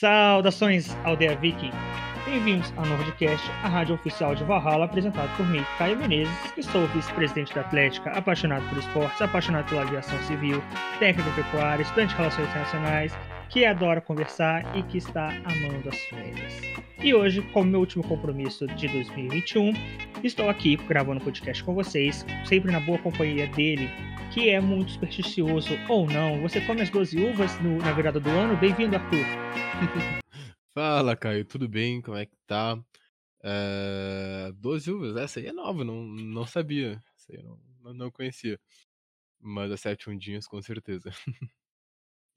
Saudações, Aldeia Viking! Bem-vindos ao novo podcast, a rádio oficial de Valhalla, apresentado por mim, Caio Menezes, que sou vice-presidente da Atlética, apaixonado por esportes, apaixonado pela aviação civil, técnico pecuário, estudante de relações internacionais, que adora conversar e que está amando as férias. E hoje, como meu último compromisso de 2021, estou aqui gravando podcast com vocês, sempre na boa companhia dele, que é muito supersticioso ou não. Você come as 12 uvas no, na virada do ano? Bem-vindo, Arthur. Fala, Caio, tudo bem? Como é que tá? É... 12 uvas, essa aí é nova, não, não sabia. Essa aí não, não conhecia. Mas as sete undinhas, com certeza.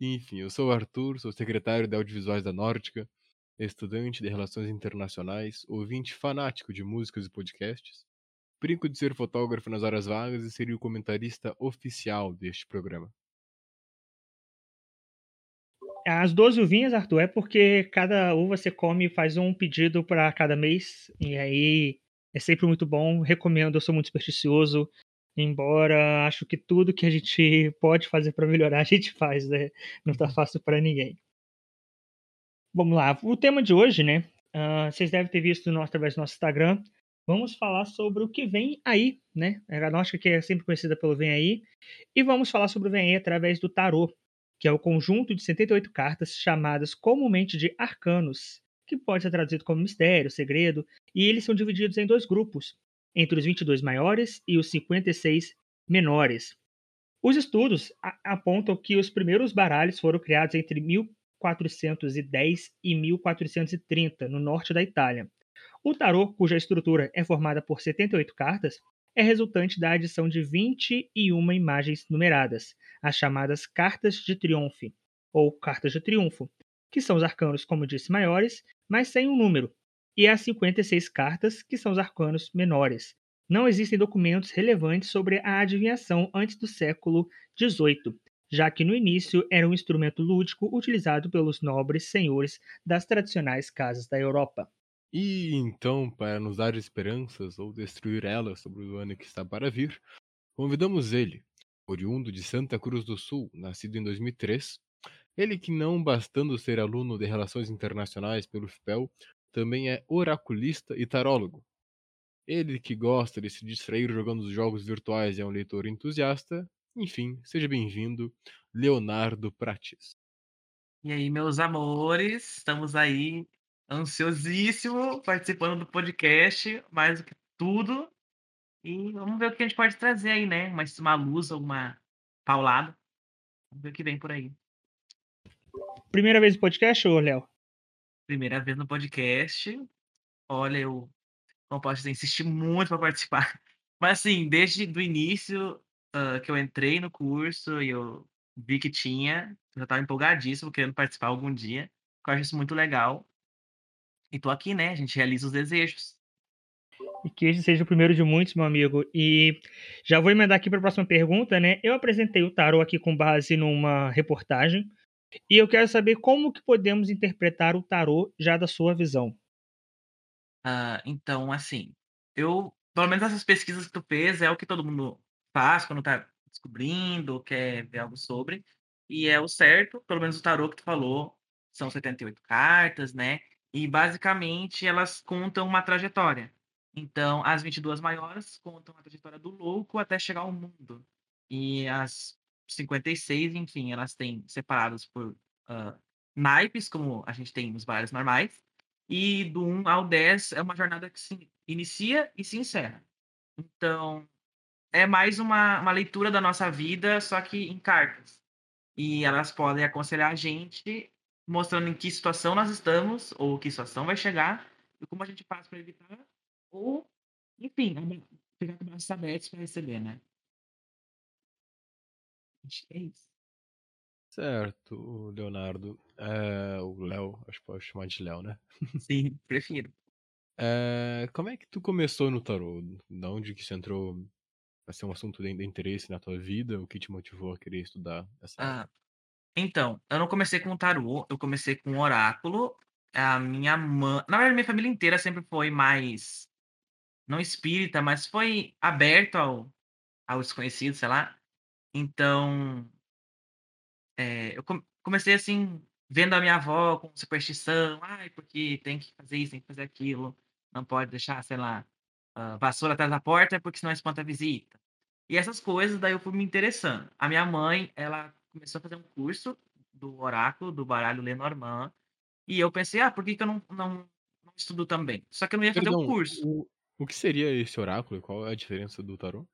Enfim, eu sou o Arthur, sou secretário de Audiovisuais da Nórdica, estudante de Relações Internacionais, ouvinte fanático de músicas e podcasts, brinco de ser fotógrafo nas horas vagas e seria o comentarista oficial deste programa. As 12 uvinhas, Arthur, é porque cada uva você come e faz um pedido para cada mês. E aí é sempre muito bom. Recomendo, eu sou muito supersticioso. Embora acho que tudo que a gente pode fazer para melhorar, a gente faz, né? Não tá fácil para ninguém. Vamos lá. O tema de hoje, né? Uh, vocês devem ter visto no, através do nosso Instagram. Vamos falar sobre o que vem aí, né? A nossa que é sempre conhecida pelo Vem Aí. E vamos falar sobre o Vem Aí através do tarô que é o conjunto de 78 cartas chamadas comumente de arcanos, que pode ser traduzido como mistério, segredo, e eles são divididos em dois grupos, entre os 22 maiores e os 56 menores. Os estudos apontam que os primeiros baralhos foram criados entre 1410 e 1430, no norte da Itália. O tarô, cuja estrutura é formada por 78 cartas, é resultante da adição de 21 imagens numeradas, as chamadas cartas de triunfo, ou cartas de triunfo, que são os arcanos, como disse, maiores, mas sem um número, e as 56 cartas, que são os arcanos menores. Não existem documentos relevantes sobre a adivinhação antes do século XVIII, já que no início era um instrumento lúdico utilizado pelos nobres senhores das tradicionais casas da Europa. E então, para nos dar esperanças ou destruir elas sobre o ano que está para vir, convidamos ele, oriundo de Santa Cruz do Sul, nascido em 2003, ele que não bastando ser aluno de Relações Internacionais pelo FPEL, também é oraculista e tarólogo. Ele que gosta de se distrair jogando os jogos virtuais e é um leitor entusiasta, enfim, seja bem-vindo, Leonardo Prates. E aí, meus amores, estamos aí ansiosíssimo participando do podcast, mais do que tudo. E vamos ver o que a gente pode trazer aí, né? Uma, uma luz, alguma paulada. Vamos ver o que vem por aí. Primeira vez no podcast, ô Léo? Primeira vez no podcast. Olha, eu não posso dizer, insisti muito para participar. Mas assim, desde o início uh, que eu entrei no curso e eu vi que tinha, eu já estava empolgadíssimo, querendo participar algum dia. Eu acho isso muito legal. E tô aqui, né? A gente realiza os desejos. E que esse seja o primeiro de muitos, meu amigo. E já vou emendar aqui para a próxima pergunta, né? Eu apresentei o tarot aqui com base numa reportagem. E eu quero saber como que podemos interpretar o tarot já da sua visão. Ah, então, assim, eu, pelo menos essas pesquisas que tu fez, é o que todo mundo faz quando tá descobrindo, quer ver algo sobre. E é o certo, pelo menos o tarot que tu falou, são 78 cartas, né? E basicamente elas contam uma trajetória. Então, as 22 maiores contam a trajetória do louco até chegar ao mundo. E as 56, enfim, elas têm separadas por uh, naipes, como a gente tem nos baralhos normais. E do 1 ao 10 é uma jornada que se inicia e se encerra. Então, é mais uma, uma leitura da nossa vida, só que em cartas. E elas podem aconselhar a gente mostrando em que situação nós estamos, ou que situação vai chegar, e como a gente faz para evitar, ou, enfim, ficar com braços abertos para receber, né? Acho que é isso. Certo, Leonardo. É, o Léo, acho que pode chamar de Léo, né? Sim, prefiro. É, como é que tu começou no tarô? De onde que você entrou a ser um assunto de, de interesse na tua vida? O que te motivou a querer estudar essa ah, então, eu não comecei com tarô, eu comecei com oráculo. A minha mãe. Na verdade, minha família inteira sempre foi mais. Não espírita, mas foi aberto ao, ao desconhecido, sei lá. Então. É, eu comecei assim, vendo a minha avó com superstição, ai, porque tem que fazer isso, tem que fazer aquilo, não pode deixar, sei lá, a vassoura atrás da porta, porque senão espanta a visita. E essas coisas, daí eu fui me interessando. A minha mãe, ela começou a fazer um curso do oráculo, do baralho Lenormand, e eu pensei: "Ah, por que que eu não não não estudo também?". Só que eu não ia fazer o Perdão, curso. o o que seria esse oráculo qual é a diferença do tarô?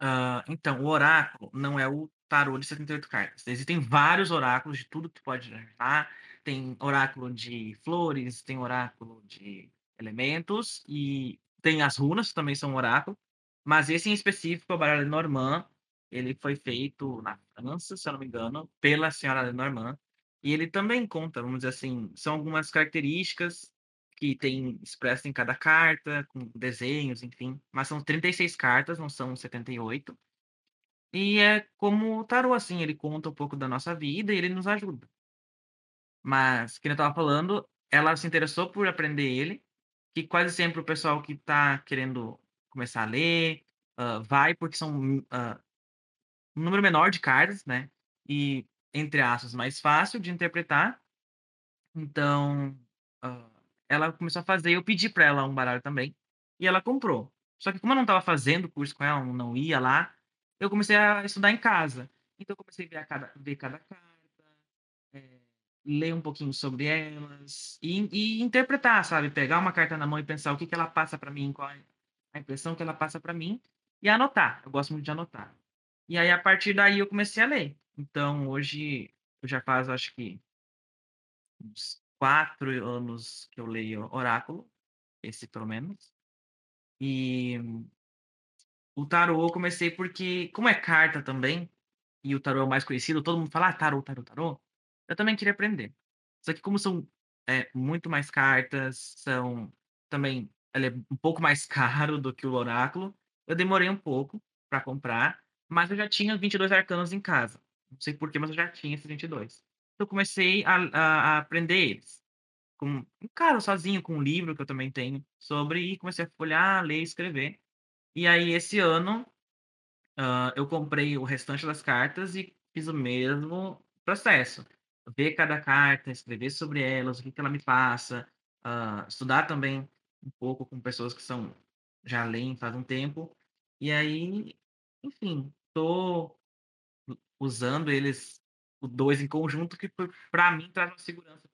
Hã, então, o oráculo não é o tarô de 78 cartas. Existem vários oráculos de tudo que tu pode imaginar. Tem oráculo de flores, tem oráculo de elementos e tem as runas, que também são oráculo, mas esse em específico, é o baralho Lenormand, ele foi feito na França, se eu não me engano, pela senhora Lenormand, e ele também conta, vamos dizer assim, são algumas características que tem expresso em cada carta, com desenhos, enfim, mas são 36 cartas, não são 78. E é como o tarô, assim, ele conta um pouco da nossa vida e ele nos ajuda. Mas, que eu estava falando, ela se interessou por aprender ele, que quase sempre o pessoal que está querendo começar a ler, hã, vai porque são, hã, um número menor de cartas, né, e, entre aspas, mais fácil de interpretar. Então, hã, ela começou a fazer eu pedi para ela um baralho também, e ela comprou. Só que como eu não estava fazendo curso com ela, não ia lá, eu comecei a estudar em casa. Então eu comecei a ver a cada ver cada carta, eh, ler um pouquinho sobre elas e e interpretar, sabe, pegar uma carta na mão e pensar o que que ela passa para mim, qual é a impressão que ela passa para mim, e anotar, eu gosto muito de anotar. E aí a partir daí eu comecei a ler. Então hoje eu já faz acho que uns 4 anos que eu leio oráculo, esse pelo menos. E o tarô eu comecei porque, como é carta também, e o tarô é o mais conhecido, todo mundo fala: "Ah, tarô, tarô, tarô", eu também queria aprender. Só que como são, eh, muito mais cartas, são também ele é um pouco mais caro do que o oráculo, eu demorei um pouco para comprar, mas eu já tinha 22 arcanos em casa. Não sei porquê, mas eu já tinha esses 22. Eu comecei a a a aprender eles, com em casa, sozinho, com um livro que eu também tenho sobre, e comecei a folhear, ler escrever. E aí esse ano, hã, eu comprei o restante das cartas e fiz o mesmo processo. Ver cada carta, escrever sobre elas, o que que ela me passa, hã, estudar também um pouco com pessoas que são já leem faz um tempo, e aí, enfim, tô usando eles, os 2 em conjunto, que por pra mim traz uma segurança.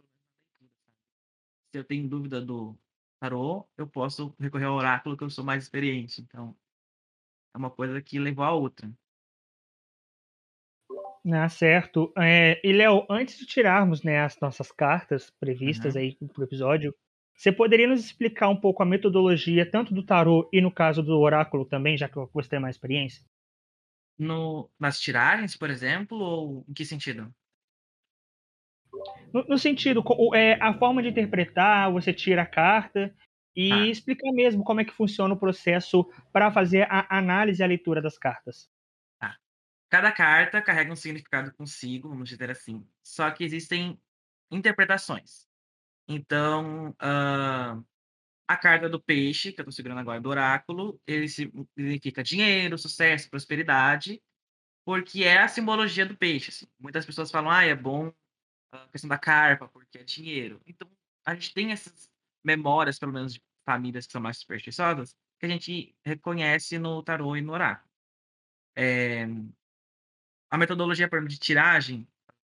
Se eu tenho dúvida do tarô, eu posso recorrer ao oráculo que eu sou mais experiente, então é uma coisa que levou à outra. Ah, certo. Eh, e Léo, antes de tirarmos, né, as nossas cartas previstas Uhum. aí para o episódio, você poderia nos explicar um pouco a metodologia tanto do tarô e no caso do oráculo também, já que você tem mais experiência? No nas tiragens, por exemplo, ou em que sentido? No no sentido, eh, a forma de interpretar, você tira a carta, e explicar mesmo como é que funciona o processo para fazer a análise e a leitura das cartas. Tá. Cada carta carrega um significado consigo, vamos dizer assim, só que existem interpretações. Então, hã, a carta do peixe, que eu estou segurando agora do oráculo, ele si significa dinheiro, sucesso, prosperidade, porque é a simbologia do peixe, assim. Muitas pessoas falam: "Ai, é bom a questão da carpa, porque é dinheiro". Então, a gente tem essas memórias, pelo menos de famílias que são mais supersticiosas, que a gente reconhece no tarô e no oráculo. Eh a metodologia, por exemplo, de tiragem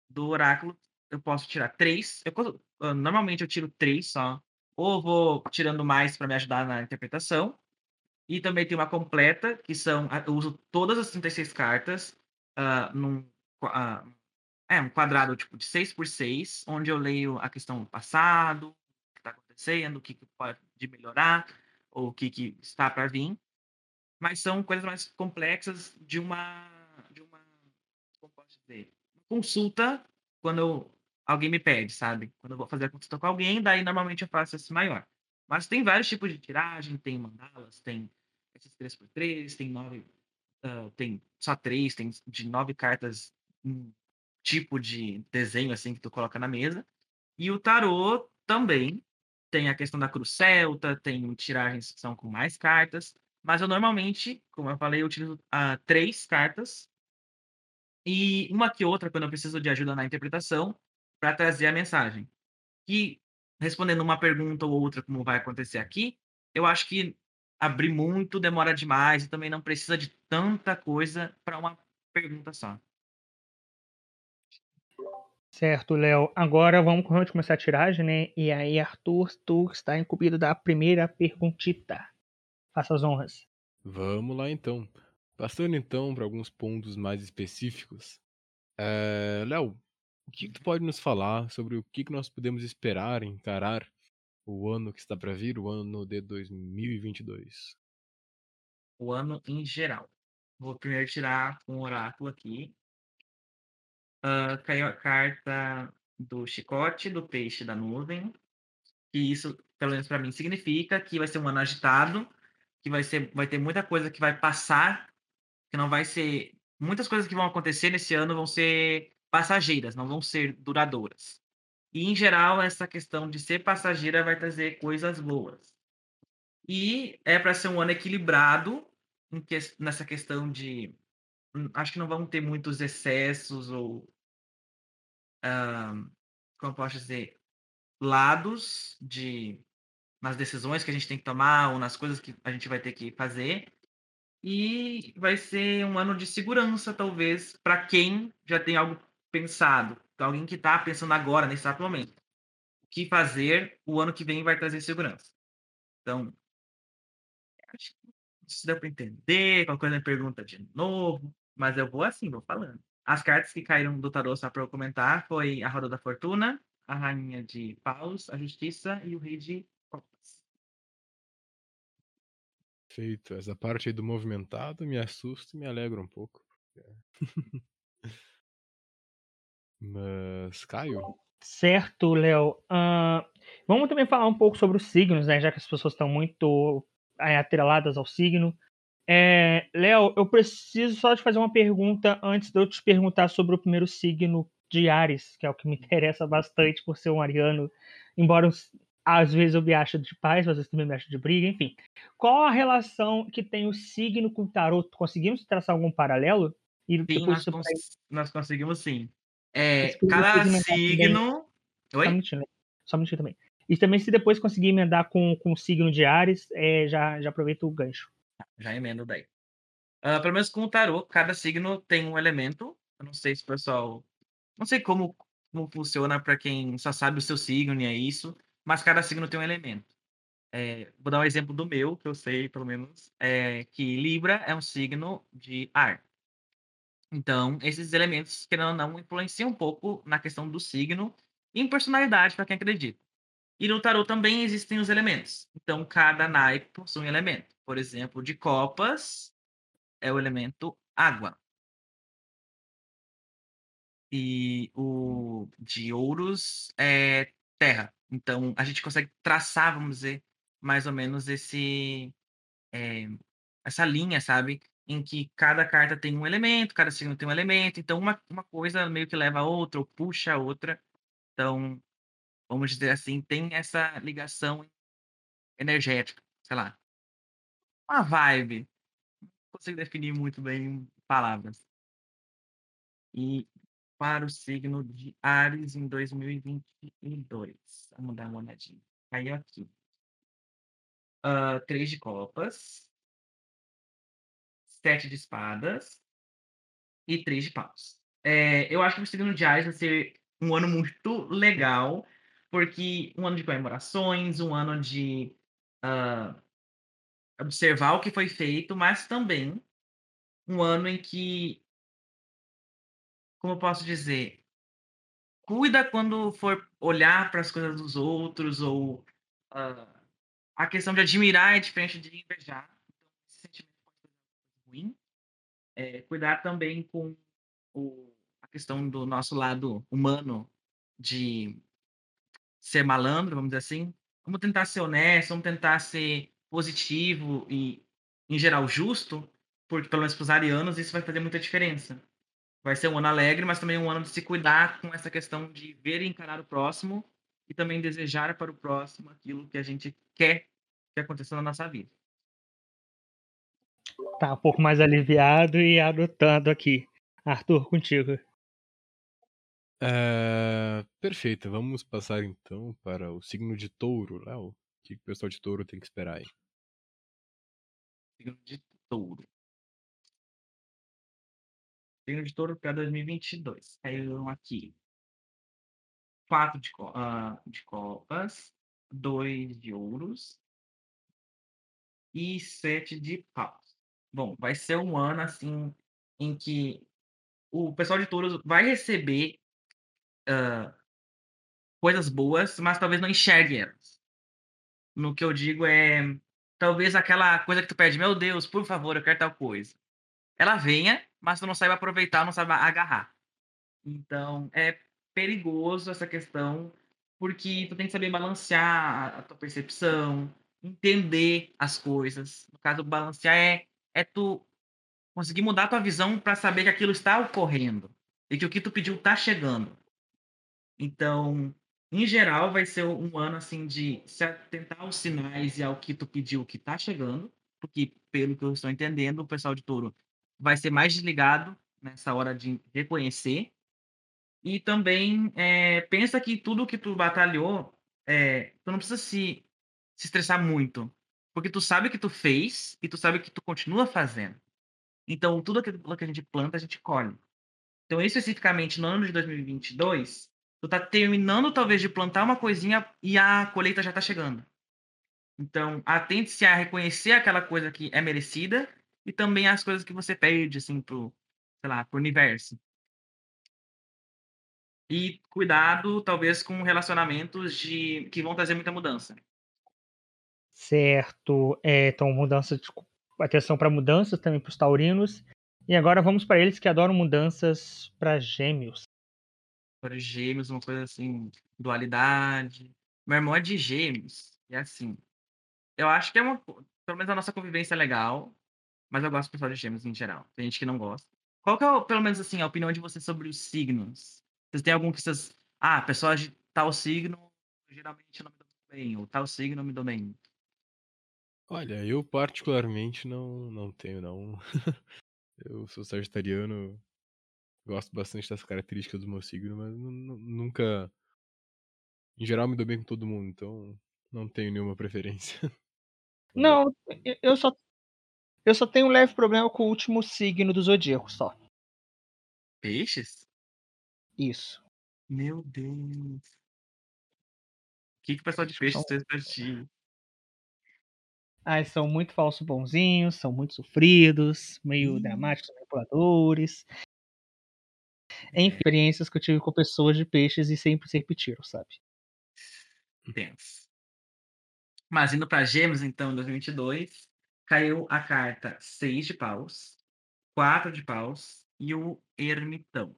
do oráculo, eu posso tirar 3, eu normalmente eu tiro 3 só, ou vou tirando mais para me ajudar na interpretação, e também tem uma completa, que são eu uso todas as 36 cartas, hã, num ah, é, um quadrado tipo de 6 por 6, onde eu leio a questão do passado, o que está acontecendo, o que que pode melhorar, ou o que que está para vir. Mas são coisas mais complexas de uma de uma como posso dizer, consulta quando eu alguém me pede, sabe. Quando eu vou fazer a consulta com alguém, daí normalmente eu faço esse maior. Mas tem vários tipos de tiragem, tem mandalas, tem esses 3 por 3, tem 9 hã, tem só 3, tem de 9 cartas, um tipo de desenho, assim, que tu coloca na mesa. E o tarô também tem a questão da cruz celta, tem tiragens que são com mais cartas, mas eu normalmente, como eu falei, eu utilizo, ah, 3 cartas e uma que outra, quando eu preciso de ajuda na interpretação, para trazer a mensagem. E respondendo uma pergunta ou outra, como vai acontecer aqui, eu acho que abrir muito demora demais e também não precisa de tanta coisa para uma pergunta só. Certo, Léo. Agora vamos começar a tiragem, né? E aí, Arthur, tu está incumbido da primeira perguntita. Faça as honras. Vamos lá então. Passando então para alguns pontos mais específicos. É... Léo, o que, que tu pode nos falar sobre o que, que nós podemos esperar, encarar o ano que está para vir, o ano de 2022? O ano em geral. Vou primeiro tirar um oráculo aqui. Uh, caiu a carta do chicote, do peixe, da nuvem. E isso, pelo menos para mim, significa que vai ser um ano agitado, que vai, ser, vai ter muita coisa que vai passar, que não vai ser. Muitas coisas que vão acontecer nesse ano vão ser passageiras, não vão ser duradouras. E, em geral, essa questão de ser passageira vai trazer coisas boas. E é para ser um ano equilibrado que, nessa questão de. Hum, acho que não vão ter muitos excessos ou como posso dizer, lados de nas decisões que a gente tem que tomar ou nas coisas que a gente vai ter que fazer. E vai ser um ano de segurança, talvez, para quem já tem algo pensado, alguém que está pensando agora, nesse exato momento. O que fazer o ano que vem vai trazer segurança. Então, acho que se deu para entender, qualquer coisa me pergunta de novo, mas eu vou assim, vou falando. As cartas que caíram do tarô, só para eu comentar, foi a Roda da Fortuna, a Rainha de Paus, a Justiça e o Rei de Copas. Feito. Essa parte aí do movimentado me assusta e me alegra um pouco. Mas, Caio? Certo, Léo. Uh, vamos também falar um pouco sobre os signos, né? Já que as pessoas estão muito é, atreladas ao signo. É, Léo, eu preciso só te fazer uma pergunta antes de eu te perguntar sobre o primeiro signo de Ares, que é o que me interessa bastante por ser um ariano, embora às vezes eu me ache de paz, às vezes também me acho de briga, enfim. Qual a relação que tem o signo com o tarot? Conseguimos traçar algum paralelo? E sim, nós, cons nós, conseguimos sim. É, cada signo... Oi? Só um minutinho, só um minutinho também. E também se depois conseguir emendar com, com o signo de Ares, é, já, já aproveito o gancho. Já emendo daí. Uh, pelo menos com o tarô, cada signo tem um elemento. Eu não sei se o pessoal. Não sei como, como funciona para quem só sabe o seu signo e é isso, mas cada signo tem um elemento. É, vou dar um exemplo do meu, que eu sei, pelo menos, é que Libra é um signo de ar. Então, esses elementos, querendo ou não, influenciam um pouco na questão do signo e em personalidade, para quem acredita. E no tarot também existem os elementos. Então, cada naipe possui um elemento. Por exemplo, de copas é o elemento água. E o de ouros é terra. Então, a gente consegue traçar, vamos dizer, mais ou menos esse é, essa linha, sabe? Em que cada carta tem um elemento, cada signo tem um elemento. Então, uma, uma coisa meio que leva a outra, ou puxa a outra. Então, vamos dizer assim, tem essa ligação energética, sei lá uma vibe. Não consigo definir muito bem em palavras. E para o signo de Ares em 2022. Vamos dar uma olhadinha. Caiu aqui. Uh, três de copas. Sete de espadas. E três de paus. É, eu acho que o signo de Ares vai ser um ano muito legal, porque um ano de comemorações, um ano de uh, observar o que foi feito, mas também um ano em que, como eu posso dizer, cuida quando for olhar para as coisas dos outros ou uh, a questão de admirar é diferente de invejar. Então, esse sentimento pode ser ruim. É, cuidar também com o, a questão do nosso lado humano de ser malandro, vamos dizer assim. Vamos tentar ser honesto, vamos tentar ser positivo e, em geral, justo, porque, pelo menos para os arianos, isso vai fazer muita diferença. Vai ser um ano alegre, mas também um ano de se cuidar com essa questão de ver e encarar o próximo e também desejar para o próximo aquilo que a gente quer que aconteça na nossa vida. Tá um pouco mais aliviado e adotando aqui. Arthur, contigo. É, perfeito, vamos passar então para o signo de touro, Léo. O que o pessoal de touro tem que esperar aí? Signo de touro. Signo de touro para 2022. Caíram aqui. Quatro de, uh, de copas, dois de ouros e sete de paus. Bom, vai ser um ano assim em que o pessoal de touros vai receber uh, coisas boas, mas talvez não enxergue elas. No que eu digo é talvez aquela coisa que tu pede, meu Deus, por favor, eu quero tal coisa. Ela venha, mas tu não saiba aproveitar, não saiba agarrar. Então, é perigoso essa questão, porque tu tem que saber balancear a tua percepção, entender as coisas. No caso, balancear é, é tu conseguir mudar tua visão para saber que aquilo está ocorrendo e que o que tu pediu está chegando. Então, em geral, vai ser um ano assim de se atentar aos sinais e ao que tu pediu que está chegando, porque pelo que eu estou entendendo, o pessoal de touro vai ser mais desligado nessa hora de reconhecer. E também é, pensa que tudo que tu batalhou, é, tu não precisa se, se estressar muito, porque tu sabe que tu fez e tu sabe que tu continua fazendo. Então, tudo aquilo que a gente planta, a gente colhe. Então, especificamente no ano de 2022, tu tá terminando talvez de plantar uma coisinha e a colheita já tá chegando. Então, atente-se a reconhecer aquela coisa que é merecida e também as coisas que você perde, assim, pro, sei lá, pro universo. E cuidado, talvez, com relacionamentos de que vão trazer muita mudança. Certo. É, então, mudança de, atenção para mudanças também para os taurinos. E agora vamos para eles que adoram mudanças para gêmeos. Para gêmeos, uma coisa assim, dualidade. Meu irmão é de gêmeos. E assim, eu acho que é uma. Pelo menos a nossa convivência é legal. Mas eu gosto do pessoal de gêmeos em geral. Tem gente que não gosta. Qual que é, pelo menos assim, a opinião de vocês sobre os signos? Vocês têm algum que vocês. Ah, pessoas de tal signo geralmente não me dão bem. Ou tal signo me dão bem. Olha, eu particularmente não, não tenho, não. eu sou sagitariano, gosto bastante das características do meu signo, mas nunca. Em geral, me dou bem com todo mundo, então não tenho nenhuma preferência. Não, eu só. Eu só tenho um leve problema com o último signo do zodíaco só. Peixes? Isso. Meu Deus. O que, que o pessoal de peixes fez pra ti? Ah, são muito falsos bonzinhos, são muito sofridos, meio hum. dramáticos, manipuladores. Enfim, experiências que eu tive com pessoas de peixes e sempre se repetiram, sabe? Tenso. Mas indo para Gêmeos, então, em 2022, caiu a carta 6 de paus, 4 de paus e o ermitão.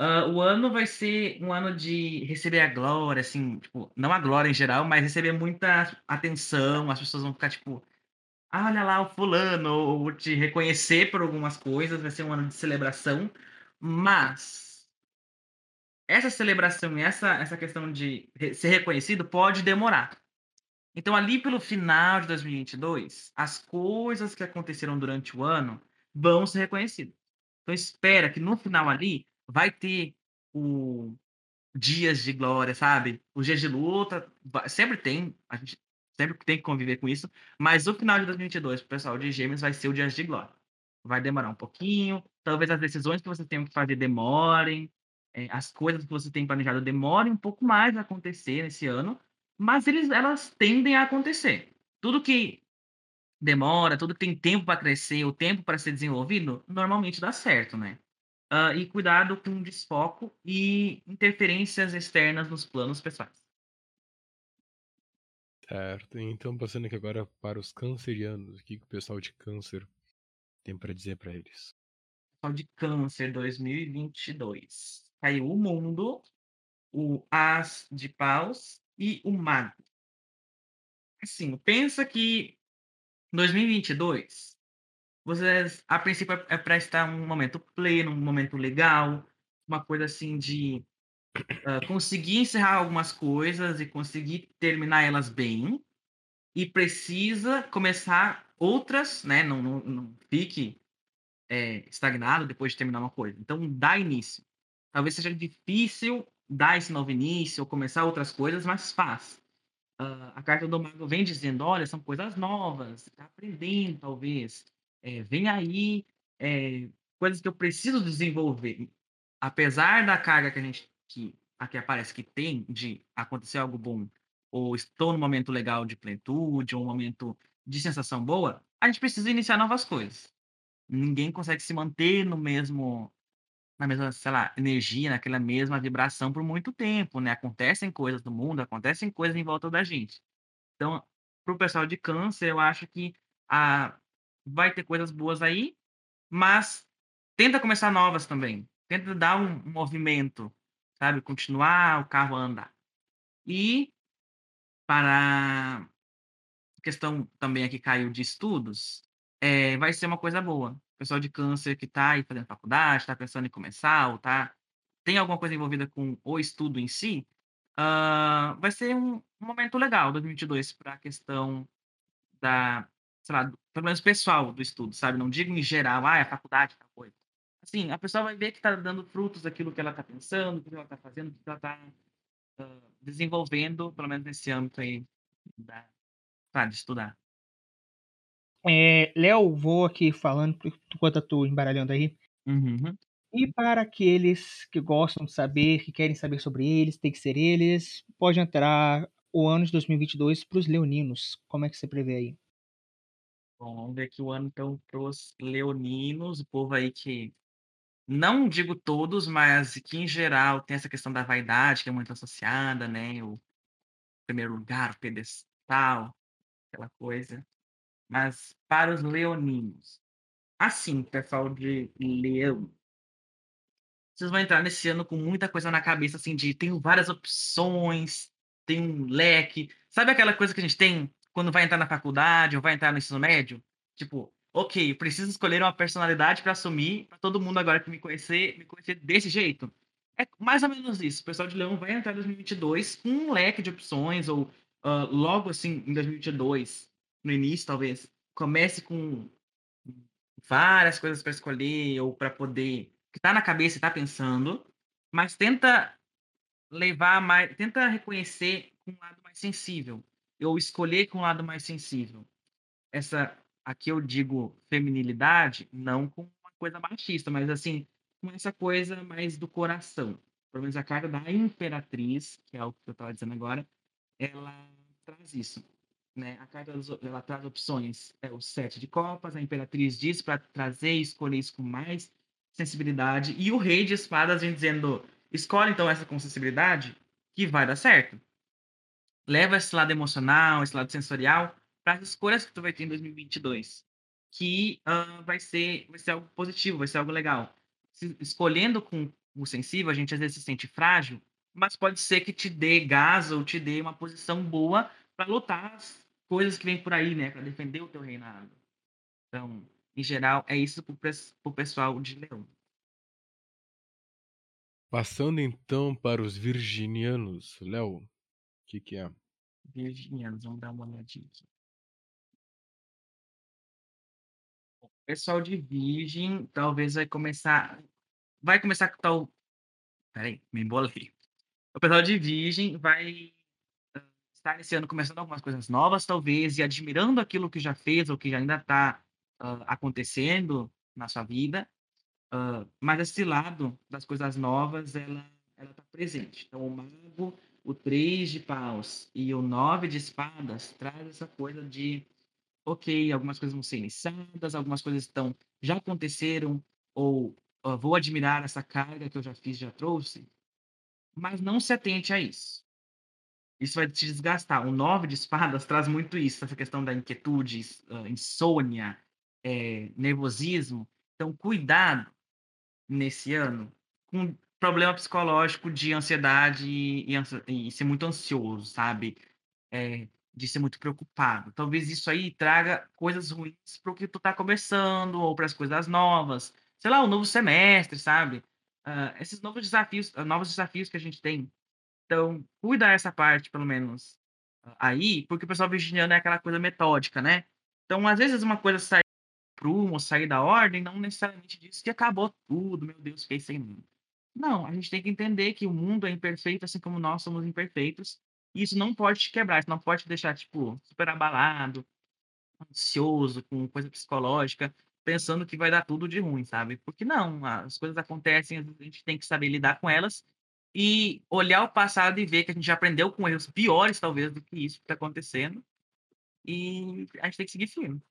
Uh, o ano vai ser um ano de receber a glória, assim, tipo, não a glória em geral, mas receber muita atenção, as pessoas vão ficar tipo, ah, olha lá o fulano, ou te reconhecer por algumas coisas, vai ser um ano de celebração, mas essa celebração e essa, essa questão de ser reconhecido pode demorar. Então, ali pelo final de 2022, as coisas que aconteceram durante o ano vão ser reconhecidas. Então, espera que no final ali vai ter o dias de glória, sabe? Os dias de luta, sempre tem, a gente sempre tem que conviver com isso, mas o final de 2022, o pessoal de Gêmeos, vai ser o dias de glória. Vai demorar um pouquinho, talvez as decisões que você tem que fazer demorem, é, as coisas que você tem planejado demorem um pouco mais a acontecer nesse ano, mas eles, elas tendem a acontecer. Tudo que demora, tudo que tem tempo para crescer, o tempo para ser desenvolvido, normalmente dá certo, né? Uh, e cuidado com desfoco e interferências externas nos planos pessoais. Certo. Então, passando aqui agora para os cancerianos, o que, que o pessoal de câncer tem para dizer para eles? Pessoal de câncer 2022. Caiu o mundo, o as de paus e o mago. Assim, pensa que 2022 vocês, a princípio, é, é para estar um momento pleno, um momento legal, uma coisa assim de uh, conseguir encerrar algumas coisas e conseguir terminar elas bem, e precisa começar outras, né? Não, não, não fique é, estagnado depois de terminar uma coisa. Então, dá início. talvez seja difícil dar esse novo início ou começar outras coisas, mas faz. Uh, a carta do mago vem dizendo, olha, são coisas novas, está aprendendo, talvez. É, vem aí é, coisas que eu preciso desenvolver. Apesar da carga que a gente que aqui aparece que tem de acontecer algo bom, ou estou num momento legal de plenitude, ou um momento de sensação boa, a gente precisa iniciar novas coisas. Ninguém consegue se manter no mesmo na mesma, sei lá, energia, naquela mesma vibração por muito tempo, né? Acontecem coisas no mundo, acontecem coisas em volta da gente. Então, para o pessoal de câncer, eu acho que a, vai ter coisas boas aí, mas tenta começar novas também. Tenta dar um, movimento, sabe? Continuar o carro a andar. E para questão também aqui caiu de estudos, é, vai ser uma coisa boa pessoal de câncer que está aí fazendo faculdade, está pensando em começar, ou tá, tem alguma coisa envolvida com o estudo em si, uh, vai ser um, um, momento legal, 2022, para a questão da, sei lá, pelo menos pessoal do estudo, sabe? Não digo em geral, ah, é a faculdade, tal coisa. Assim, a pessoa vai ver que está dando frutos daquilo que ela está pensando, o que ela está fazendo, o que ela está uh, desenvolvendo, pelo menos nesse âmbito aí da, tá, de estudar. É, Léo, vou aqui falando enquanto eu tô embaralhando aí. Uhum. E para aqueles que gostam de saber, que querem saber sobre eles, tem que ser eles, pode entrar o ano de 2022 para os leoninos. Como é que você prevê aí? Bom, ver aqui o ano então para os leoninos, o povo aí que não digo todos, mas que em geral tem essa questão da vaidade que é muito associada, né? O primeiro lugar, o pedestal, aquela coisa mas para os leoninos. Assim, pessoal de leão, vocês vão entrar nesse ano com muita coisa na cabeça, assim, de tenho várias opções, tem um leque. Sabe aquela coisa que a gente tem quando vai entrar na faculdade ou vai entrar no ensino médio? Tipo, ok, preciso escolher uma personalidade para assumir, para todo mundo agora que me conhecer, me conhecer desse jeito. É mais ou menos isso. O pessoal de Leão vai entrar em 2022 com um leque de opções, ou uh, logo assim, em 2022, no início, talvez, comece com várias coisas para escolher ou para poder que está na cabeça e está pensando, mas tenta levar mais, tenta reconhecer com um lado mais sensível ou escolher com um lado mais sensível. Essa aqui eu digo feminilidade, não com uma coisa machista, mas assim, com essa coisa mais do coração. Pelo menos a carta da imperatriz, que é o que eu estava dizendo agora, ela traz isso né? A carta ela traz opções, é o sete de copas, a imperatriz diz para trazer e escolher isso com mais sensibilidade, e o rei de espadas vem dizendo, escolhe então essa com sensibilidade, que vai dar certo. Leva esse lado emocional, esse lado sensorial, para as escolhas que tu vai ter em 2022, que uh, vai, ser, vai ser algo positivo, vai ser algo legal. Se, escolhendo com o sensível, a gente às vezes se sente frágil, mas pode ser que te dê gás ou te dê uma posição boa para lutar as coisas que vêm por aí, né? Para defender o teu reinado. Então, em geral, é isso para o pessoal de Leão. Passando então para os virginianos, Léo, que, que é? Virginianos, vamos dar uma olhadinha aqui. O pessoal de Virgem talvez vai começar. Vai começar com tal. Peraí, me embolei. O pessoal de Virgem vai está esse ano começando algumas coisas novas, talvez, e admirando aquilo que já fez ou que ainda está uh, acontecendo na sua vida. Uh, mas esse lado das coisas novas, ela está presente. Então, o mago, o três de paus e o nove de espadas traz essa coisa de, ok, algumas coisas vão ser iniciadas, algumas coisas estão já aconteceram ou vou admirar essa carga que eu já fiz, já trouxe, mas não se atente a isso isso vai te desgastar. O nove de espadas traz muito isso, essa questão da inquietude, uh, insônia, é, nervosismo. Então, cuidado nesse ano com problema psicológico de ansiedade e, e, e ser muito ansioso, sabe? É, de ser muito preocupado. Talvez isso aí traga coisas ruins para o que tu tá conversando ou para as coisas novas. Sei lá, o novo semestre, sabe? Uh, esses novos desafios, uh, novos desafios que a gente tem então, cuida essa parte, pelo menos, aí, porque o pessoal virginiano é aquela coisa metódica, né? Então, às vezes, uma coisa sai prumo, sair da ordem, não necessariamente diz que acabou tudo, meu Deus, fiquei sem Não, a gente tem que entender que o mundo é imperfeito, assim como nós somos imperfeitos. E isso não pode te quebrar, isso não pode te deixar, tipo, super abalado, ansioso, com coisa psicológica, pensando que vai dar tudo de ruim, sabe? Porque não, as coisas acontecem, a gente tem que saber lidar com elas e olhar o passado e ver que a gente já aprendeu com erros piores, talvez, do que isso que está acontecendo. E a gente tem que seguir firme.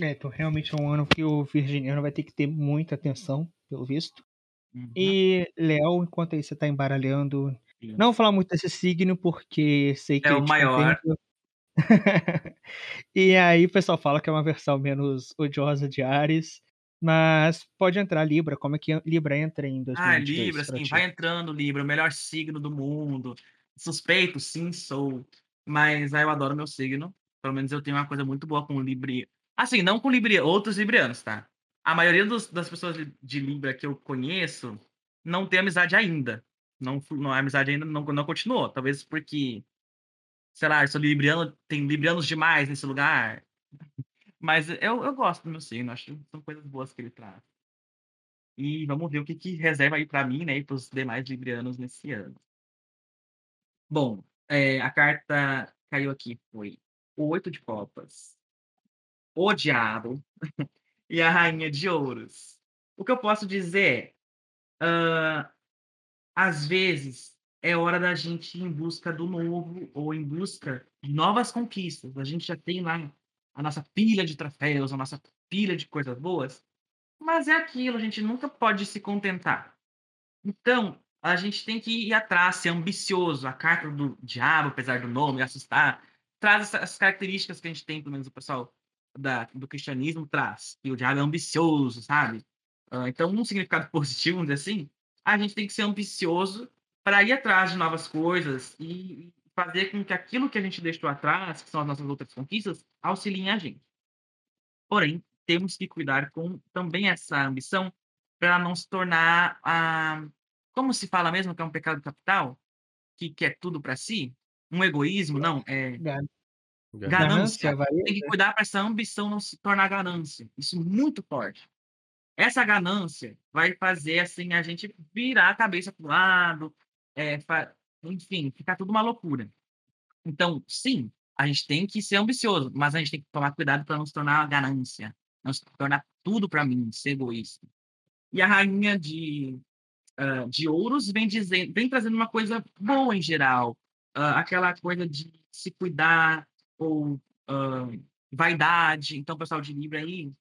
É, então realmente é um ano que o virginiano vai ter que ter muita atenção, pelo visto. Uhum. E, Léo, enquanto aí você tá embaralhando, Sim. não vou falar muito desse signo, porque sei que É o maior. E aí o pessoal fala que é uma versão menos odiosa de Ares, mas pode entrar Libra, como é que Libra entra em Ah, 2022 Libra, pra assim, ti? vai entrando Libra, o melhor signo do mundo. Suspeito, sim, sou. Mas ah, eu adoro meu signo. Pelo menos eu tenho uma coisa muito boa com o Libri. Assim, não com Libri, outros librianos, tá? A maioria dos- das pessoas de, Libra que eu conheço não tem amizade ainda. Não, não a amizade ainda não, não continuou. Talvez porque, sei lá, eu sou libriano, tem librianos demais nesse lugar. Mas eu, eu gosto do meu signo, acho que são coisas boas que ele traz. E vamos ver o que, que reserva aí para mim, né, e para os demais librianos nesse ano. Bom, é, a carta caiu aqui foi oito de copas, o diabo e a rainha de ouros. O que eu posso dizer é, ah, às vezes é hora da gente ir em busca do novo ou em busca de novas conquistas. A gente já tem lá a nossa pilha de troféus, a nossa pilha de coisas boas, mas é aquilo, a gente nunca pode se contentar. Então, a gente tem que ir atrás, ser ambicioso. A carta do diabo, apesar do nome assustar, traz essa- essas características que a gente tem, pelo menos o pessoal da, do cristianismo traz. E o diabo é ambicioso, sabe? Então, um significado positivo, vamos dizer assim, a gente tem que ser ambicioso para ir atrás de novas coisas e fazer com que aquilo que a gente deixou atrás, que são as nossas outras conquistas, auxiliem a gente. Porém, temos que cuidar com também essa ambição para não se tornar a como se fala mesmo que é um pecado capital, que quer tudo para si, um egoísmo, não, é Gan- Ganância. Ganância, ganância. Tem que avareza. cuidar para essa ambição não se tornar ganância. Isso é muito forte. Essa ganância vai fazer assim a gente virar a cabeça para o lado, é, fa- enfim, ficar tudo uma loucura. Então, sim, a gente tem que ser ambicioso, mas a gente tem que tomar cuidado para não se tornar ganância, não se tornar tudo para mim, ser egoísta. E a rainha de, ah, de ouros vem dizendo, vem trazendo uma coisa boa em geral, Ah, aquela coisa de se cuidar ou ah, vaidade. Então, pessoal de Libra aí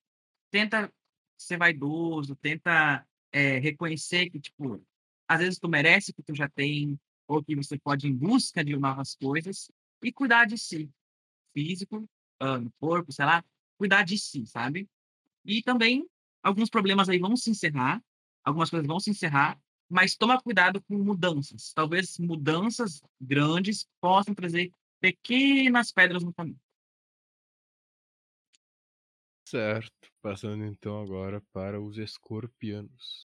tenta ser vaidoso, tenta é, reconhecer que, tipo, às vezes tu merece o que tu já tem, ou que você pode ir em busca de novas coisas, e cuidar de si, físico, ah, no corpo, sei lá, cuidar de si, sabe? E também alguns problemas aí vão se encerrar, algumas coisas vão se encerrar, mas toma cuidado com mudanças. Talvez mudanças grandes possam trazer pequenas pedras no caminho. Certo. Passando então agora para os escorpianos.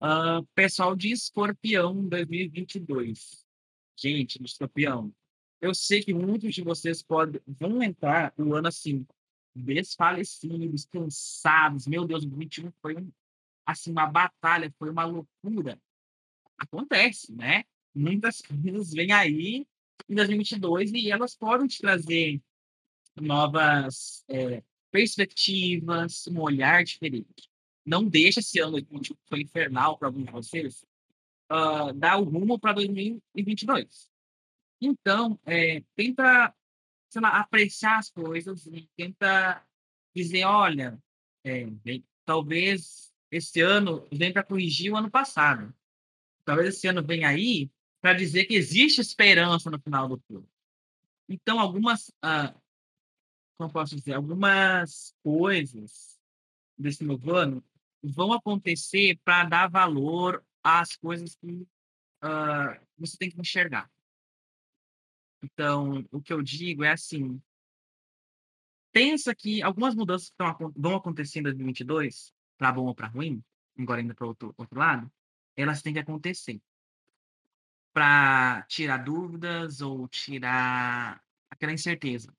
Ah, pessoal de Escorpião 2022. Gente, do Escorpião, eu sei que muitos de vocês podem, vão entrar o ano assim, desfalecidos, cansados. Meu Deus, o 21 foi um, assim, uma batalha, foi uma loucura. Acontece, né? Muitas coisas vêm aí em 2022 e elas podem te trazer novas é, perspectivas, um olhar diferente. Não deixa esse ano que foi infernal para alguns de vocês ah, dar o rumo para 2022. Então, é, tenta, sei lá, apreciar as coisas e tenta dizer, olha, é, talvez esse ano venha para corrigir o ano passado. Talvez esse ano venha aí para dizer que existe esperança no final do turno. Então, algumas, ah, como posso dizer, algumas coisas desse novo ano vão acontecer para dar valor às coisas que ah, você tem que enxergar. Então, o que eu digo é assim: pensa que algumas mudanças que vão acontecer em 2022, para bom ou para ruim, agora ainda para outro, outro lado, elas têm que acontecer para tirar dúvidas ou tirar aquela incerteza.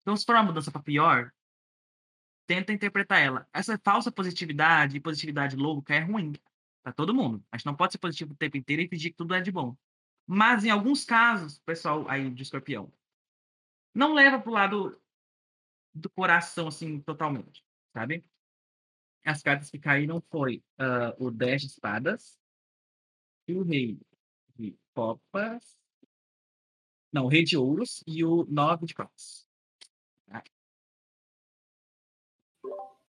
Então, se for uma mudança para pior, tenta interpretar ela. Essa falsa positividade e positividade louca é ruim para todo mundo. A gente não pode ser positivo o tempo inteiro e pedir que tudo é de bom. Mas em alguns casos, pessoal aí de escorpião, não leva pro lado do coração, assim, totalmente, sabe? As cartas que caíram foi uh, o 10 de espadas e o rei copas. Não, o rei de ouros e o 9 de copas. Tá?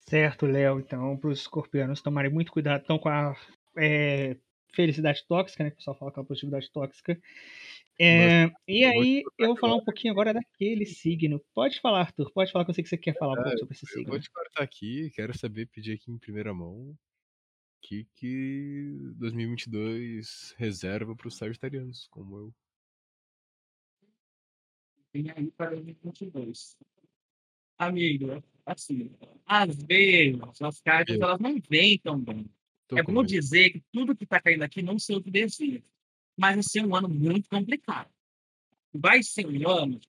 Certo, Léo. Então, para os escorpianos tomarem muito cuidado então, com a é, felicidade tóxica, né? Que o pessoal fala com a positividade tóxica. É, e aí, eu vou falar um pouquinho agora daquele signo. Pode falar, Arthur, pode falar que eu sei que você quer falar um Ah, pouco sobre esse Eu signo. vou te cortar aqui, quero saber, pedir aqui em primeira mão, que que 2022 reserva para os sagitarianos, como eu. Vem aí para 2022. Amigo, assim, às vezes as cartas Eu. elas não vêm tão bem. Tô É com bom medo. dizer que tudo que está caindo aqui não sei o que deseja. Mas vai ser um ano muito complicado. Vai ser um ano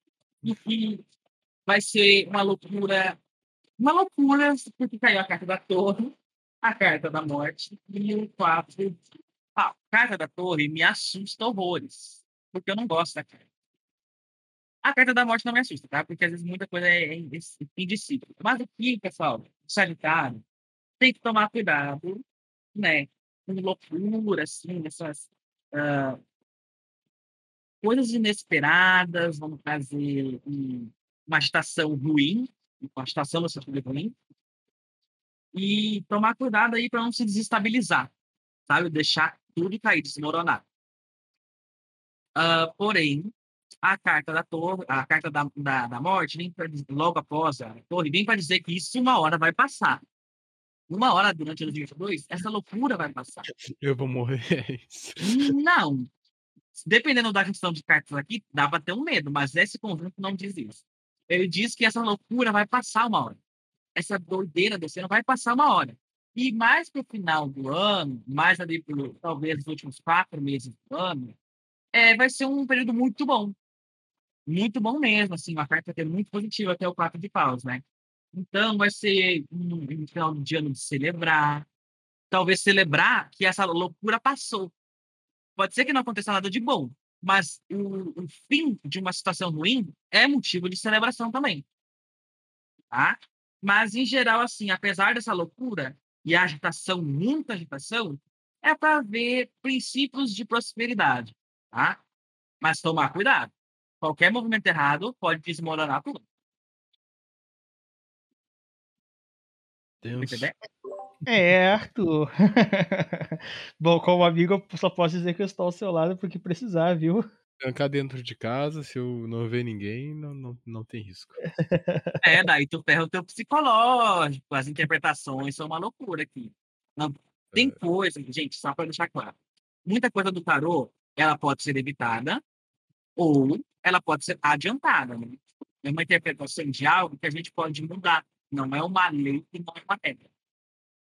em que vai ser uma loucura. Uma loucura, porque caiu a carta da torre, a carta da morte e o quatro. de pau. A carta da torre me assusta horrores. Porque eu não gosto da carta. A carta da morte não me assusta, tá? Porque às vezes muita coisa é é indecível. Mas aqui, pessoal, Sagitário, tem que tomar cuidado, né? Com loucura, assim, essas ah, coisas inesperadas vão trazer um- uma estação ruim, uma estação no sentido ruim, e tomar cuidado aí para não se desestabilizar, sabe? Deixar tudo cair, desmoronar. Ah, porém, a carta da torre, a carta da, da, da morte, vem pra logo após a torre, vem para dizer que isso uma hora vai passar. Uma hora durante 2022, essa loucura vai passar. Eu vou morrer, é. Não. Dependendo da questão de cartas aqui, dá para ter um medo, mas esse conjunto não diz isso. Ele diz que essa loucura vai passar uma hora. Essa doideira descendo vai passar uma hora. E mais para o final do ano, mais ali por talvez os últimos quatro meses do ano, é, vai ser um período muito bom. Muito bom mesmo, assim, uma carta que é muito positiva até o quatro de paus, né? Então, vai ser um, um final de ano de celebrar. Talvez celebrar que essa loucura passou. Pode ser que não aconteça nada de bom, mas o, o fim de uma situação ruim é motivo de celebração também. Tá? Mas, em geral, assim, apesar dessa loucura e agitação, muita agitação, é para ver princípios de prosperidade. Tá? Mas tomar cuidado. Qualquer movimento errado pode desmoronar tudo. Entendeu? É, Arthur. Bom, como amigo, eu só posso dizer que eu estou ao seu lado porque precisar, viu? Trancar dentro de casa, se eu não ver ninguém, não, não, não tem risco. É, daí tu ferra o teu psicológico, as interpretações são uma loucura aqui. Não, tem coisa, gente, só para deixar claro. Muita coisa do tarô, ela pode ser evitada ou ela pode ser adiantada. Né? É uma interpretação de algo que a gente pode mudar. Não é uma lei e não é uma regra.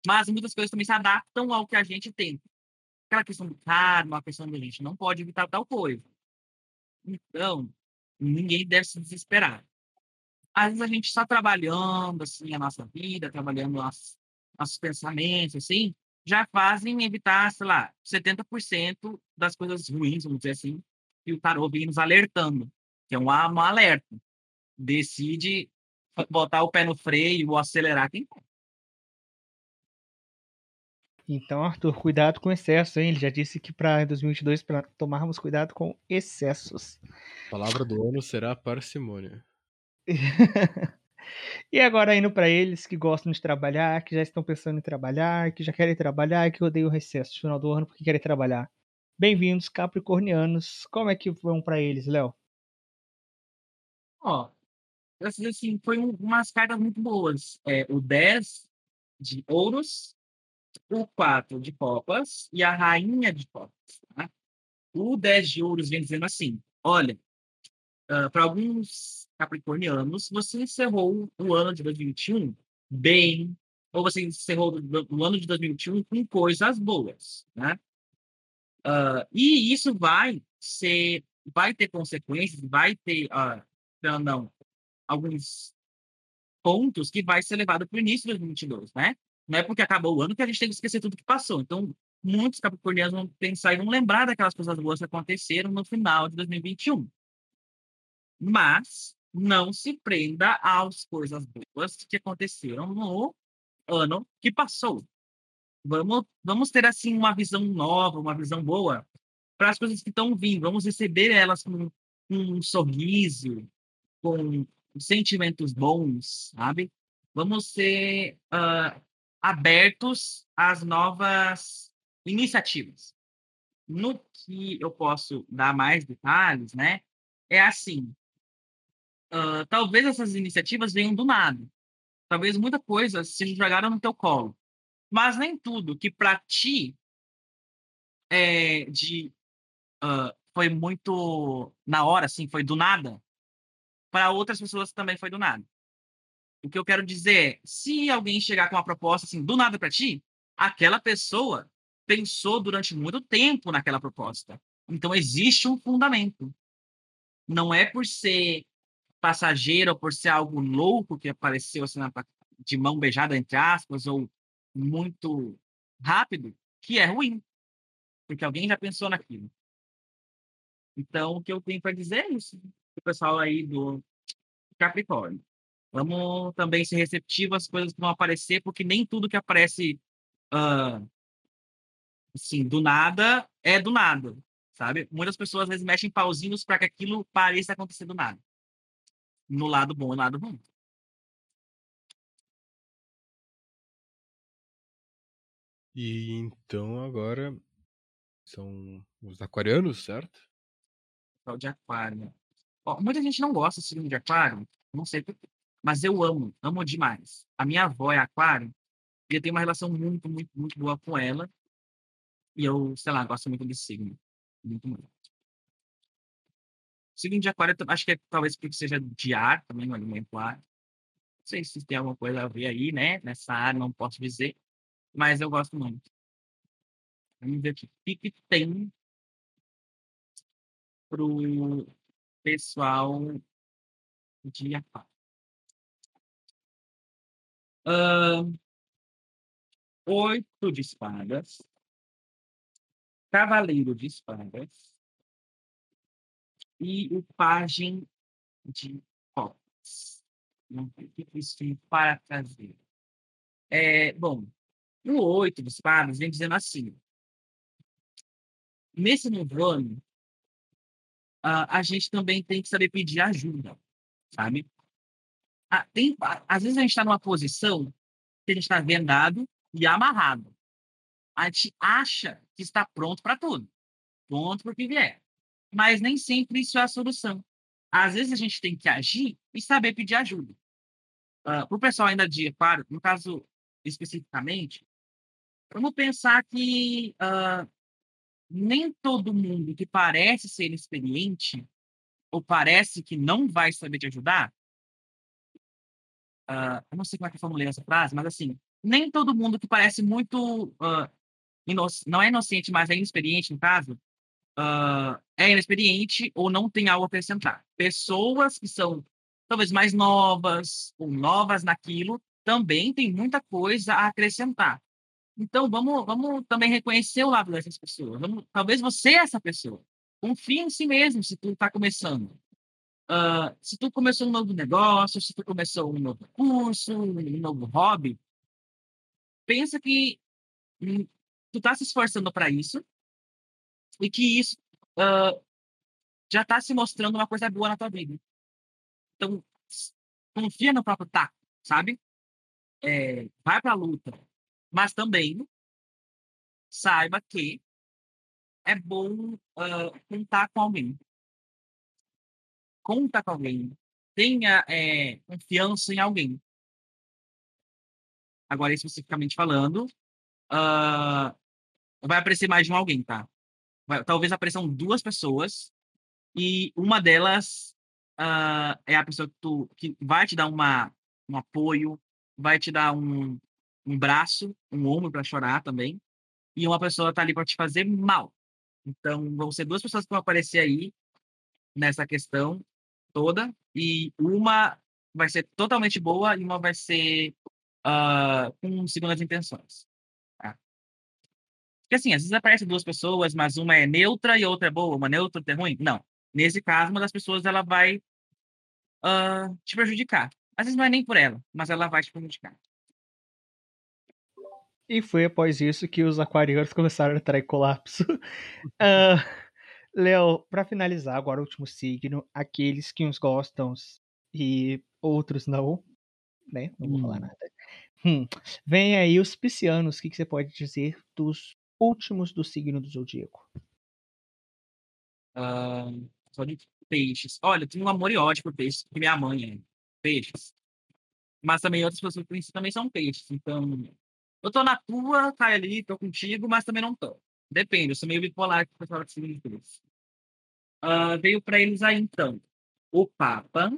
Mas muitas coisas também se adaptam ao que a gente tem. Aquela questão do karma, a questão da gente não pode evitar tal coisa. Então, ninguém deve se desesperar às vezes a gente está trabalhando assim a nossa vida, trabalhando nossos, pensamentos, assim, já fazem evitar, sei lá, 70% das coisas ruins, vamos dizer assim, que o tarô vem nos alertando, que é um, um alerta. Decide botar o pé no freio ou acelerar quem quer. Então, Arthur, cuidado com excesso, hein? Ele já disse que para 2022 para tomarmos cuidado com excessos. A palavra do ano será parcimônia. E agora indo para eles que gostam de trabalhar, que já estão pensando em trabalhar, que já querem trabalhar, que odeiam o recesso no final do ano porque querem trabalhar. Bem-vindos, capricornianos. Como é que vão para eles, Léo? Ó, assim, assim, foi um- umas cartas muito boas. É, o 10 de ouros, o 4 de copas e a rainha de copas. Tá? O 10 de ouros vem dizendo assim: olha, para alguns capricornianos, você encerrou o ano de 2021 bem, ou você encerrou o ano de 2021 com coisas boas, né? Ah, e isso vai ser, vai ter consequências, vai ter, ah, não, não, alguns pontos que vai ser levado para o início de 2022, né? Não é porque acabou o ano que a gente tem que esquecer tudo que passou. Então, muitos capricornianos vão pensar e vão lembrar daquelas coisas boas que aconteceram no final de 2021. Mas não se prenda às coisas boas que aconteceram no ano que passou. Vamos, vamos ter assim uma visão nova, uma visão boa para as coisas que estão vindo. Vamos receber elas com, com um sorriso, com sentimentos bons, sabe? Vamos ser uh, abertos às novas iniciativas. No que eu posso dar mais detalhes, né? É assim, uh, talvez essas iniciativas venham do nada. Talvez muita coisa se jogaram no teu colo. Mas nem tudo que para ti é de uh, foi muito na hora, assim, foi do nada. Para outras pessoas também foi do nada. O que eu quero dizer é, se alguém chegar com uma proposta assim, do nada para ti, aquela pessoa pensou durante muito tempo naquela proposta. Então existe um fundamento. Não é por ser passageiro ou por ser algo louco que apareceu assim de mão beijada entre aspas ou muito rápido que é ruim, porque alguém já pensou naquilo. Então o que eu tenho para dizer é isso. O pessoal aí do Capricórnio. Vamos também ser receptivos às coisas que vão aparecer, porque nem tudo que aparece uh, assim, do nada é do nada, sabe? Muitas pessoas às vezes mexem pauzinhos para que aquilo pareça acontecer do nada. No lado bom e no lado ruim. E então agora são os aquarianos, certo? É o de aquário. Ó, muita gente não gosta do signo de aquário, não sei porquê. Mas eu amo, amo demais. A minha avó é aquário e eu tenho uma relação muito, muito, muito boa com ela. E eu, sei lá, gosto muito desse signo. Muito, muito. Signo de aquário, acho que é, talvez porque seja de ar, também um alimento ar. Não sei se tem alguma coisa a ver aí, né? Nessa área, não posso dizer. Mas eu gosto muito. Vamos ver aqui. O que, tem pro pessoal de aquário? Oito de espadas. Cavaleiro de espadas. E o pajem de copas. Não sei o que isso tem para trazer. É, bom, o oito de espadas vem dizendo assim. Nesse novo ano, uh, a gente também tem que saber pedir ajuda, sabe? Ah, tem, às vezes a gente está numa posição que a gente está vendado e amarrado. A gente acha que está pronto para tudo, pronto para o que vier. Mas nem sempre isso é a solução. Às vezes a gente tem que agir e saber pedir ajuda. Uh, ah, para o pessoal ainda de claro, no caso especificamente, vamos pensar que uh, nem todo mundo que parece ser experiente ou parece que não vai saber te ajudar Uh, eu não sei como é que eu formulei essa frase, mas assim, nem todo mundo que parece muito. Uh, não é inocente, mas é inexperiente, no caso, uh, é inexperiente ou não tem algo a acrescentar. Pessoas que são talvez mais novas ou novas naquilo também tem muita coisa a acrescentar. Então, vamos, vamos também reconhecer o lado dessas pessoas. Vamos, talvez você é essa pessoa. Confie em si mesmo se tu está começando. Uh, se tu começou um novo negócio, se tu começou um novo curso, um novo hobby, pensa que hum, tu está se esforçando para isso e que isso uh, já está se mostrando uma coisa boa na tua vida. Então, confia no próprio taco, sabe? É, vai para a luta, mas também saiba que é bom uh, contar com alguém conta com alguém, tenha é, confiança em alguém. Agora, especificamente falando, uh, vai aparecer mais de um alguém, tá? Vai, talvez apareçam duas pessoas e uma delas uh, é a pessoa que, tu, que vai te dar uma, um apoio, vai te dar um, um braço, um ombro para chorar também, e uma pessoa tá ali para te fazer mal. Então, vão ser duas pessoas que vão aparecer aí nessa questão toda e uma vai ser totalmente boa e uma vai ser uh, com segundas intenções. Tá? Porque assim, às vezes aparecem duas pessoas, mas uma é neutra e a outra é boa, uma neutra outra é ruim. Não. Nesse caso, uma das pessoas ela vai uh, te prejudicar. Às vezes não é nem por ela, mas ela vai te prejudicar. E foi após isso que os aquarianos começaram a entrar em colapso. uh, Léo, para finalizar agora o último signo, aqueles que uns gostam e outros não, né? Não vou hum. falar nada. Hum. Vem aí os piscianos, o que, que você pode dizer dos últimos do signo do zodíaco? Uh, só de peixes. Olha, eu tenho um amor e ódio por peixes, porque minha mãe é peixes. Mas também outras pessoas que também são peixes. Então, eu tô na tua, tá ali, tô contigo, mas também não tô. Depende, eu sou meio bipolar com de peixes. Uh, veio para eles aí, então, o Papa,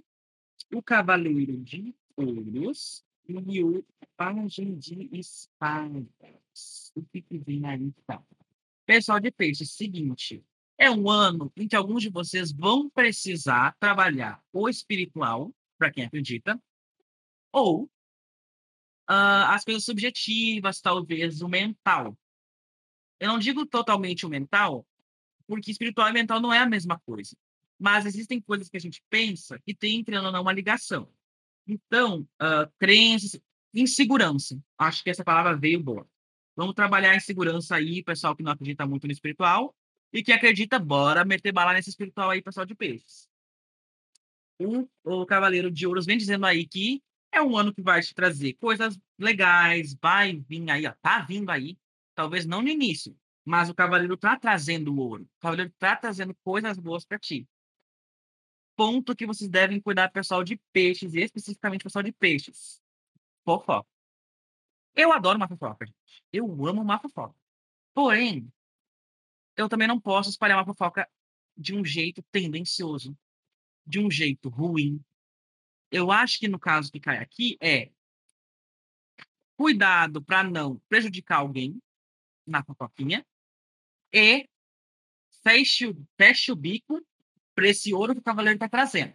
o Cavaleiro de Ouros e o Pajem de Espadas. O que, que vem aí, então? Pessoal de peixes, seguinte, é um ano em que alguns de vocês vão precisar trabalhar o espiritual, para quem acredita, ou uh, as coisas subjetivas, talvez o mental. Eu não digo totalmente o mental, porque espiritual e mental não é a mesma coisa. Mas existem coisas que a gente pensa que tem, ou não, uma ligação. Então, uh, crenças, insegurança. Acho que essa palavra veio boa. Vamos trabalhar em segurança aí, pessoal que não acredita muito no espiritual. E que acredita, bora meter bala nesse espiritual aí, pessoal de peixes. O, o Cavaleiro de Ouros vem dizendo aí que é um ano que vai te trazer coisas legais, vai vir aí, ó, tá vindo aí. Talvez não no início, mas o cavaleiro está trazendo ouro. O cavaleiro está trazendo coisas boas para ti. Ponto que vocês devem cuidar, pessoal de peixes, e especificamente pessoal de peixes. Fofoca. Eu adoro uma fofoca, gente. Eu amo uma fofoca. Porém, eu também não posso espalhar uma fofoca de um jeito tendencioso, de um jeito ruim. Eu acho que no caso que cai aqui é cuidado para não prejudicar alguém na fofoquinha e feche, feche o bico para esse ouro que o cavaleiro está trazendo.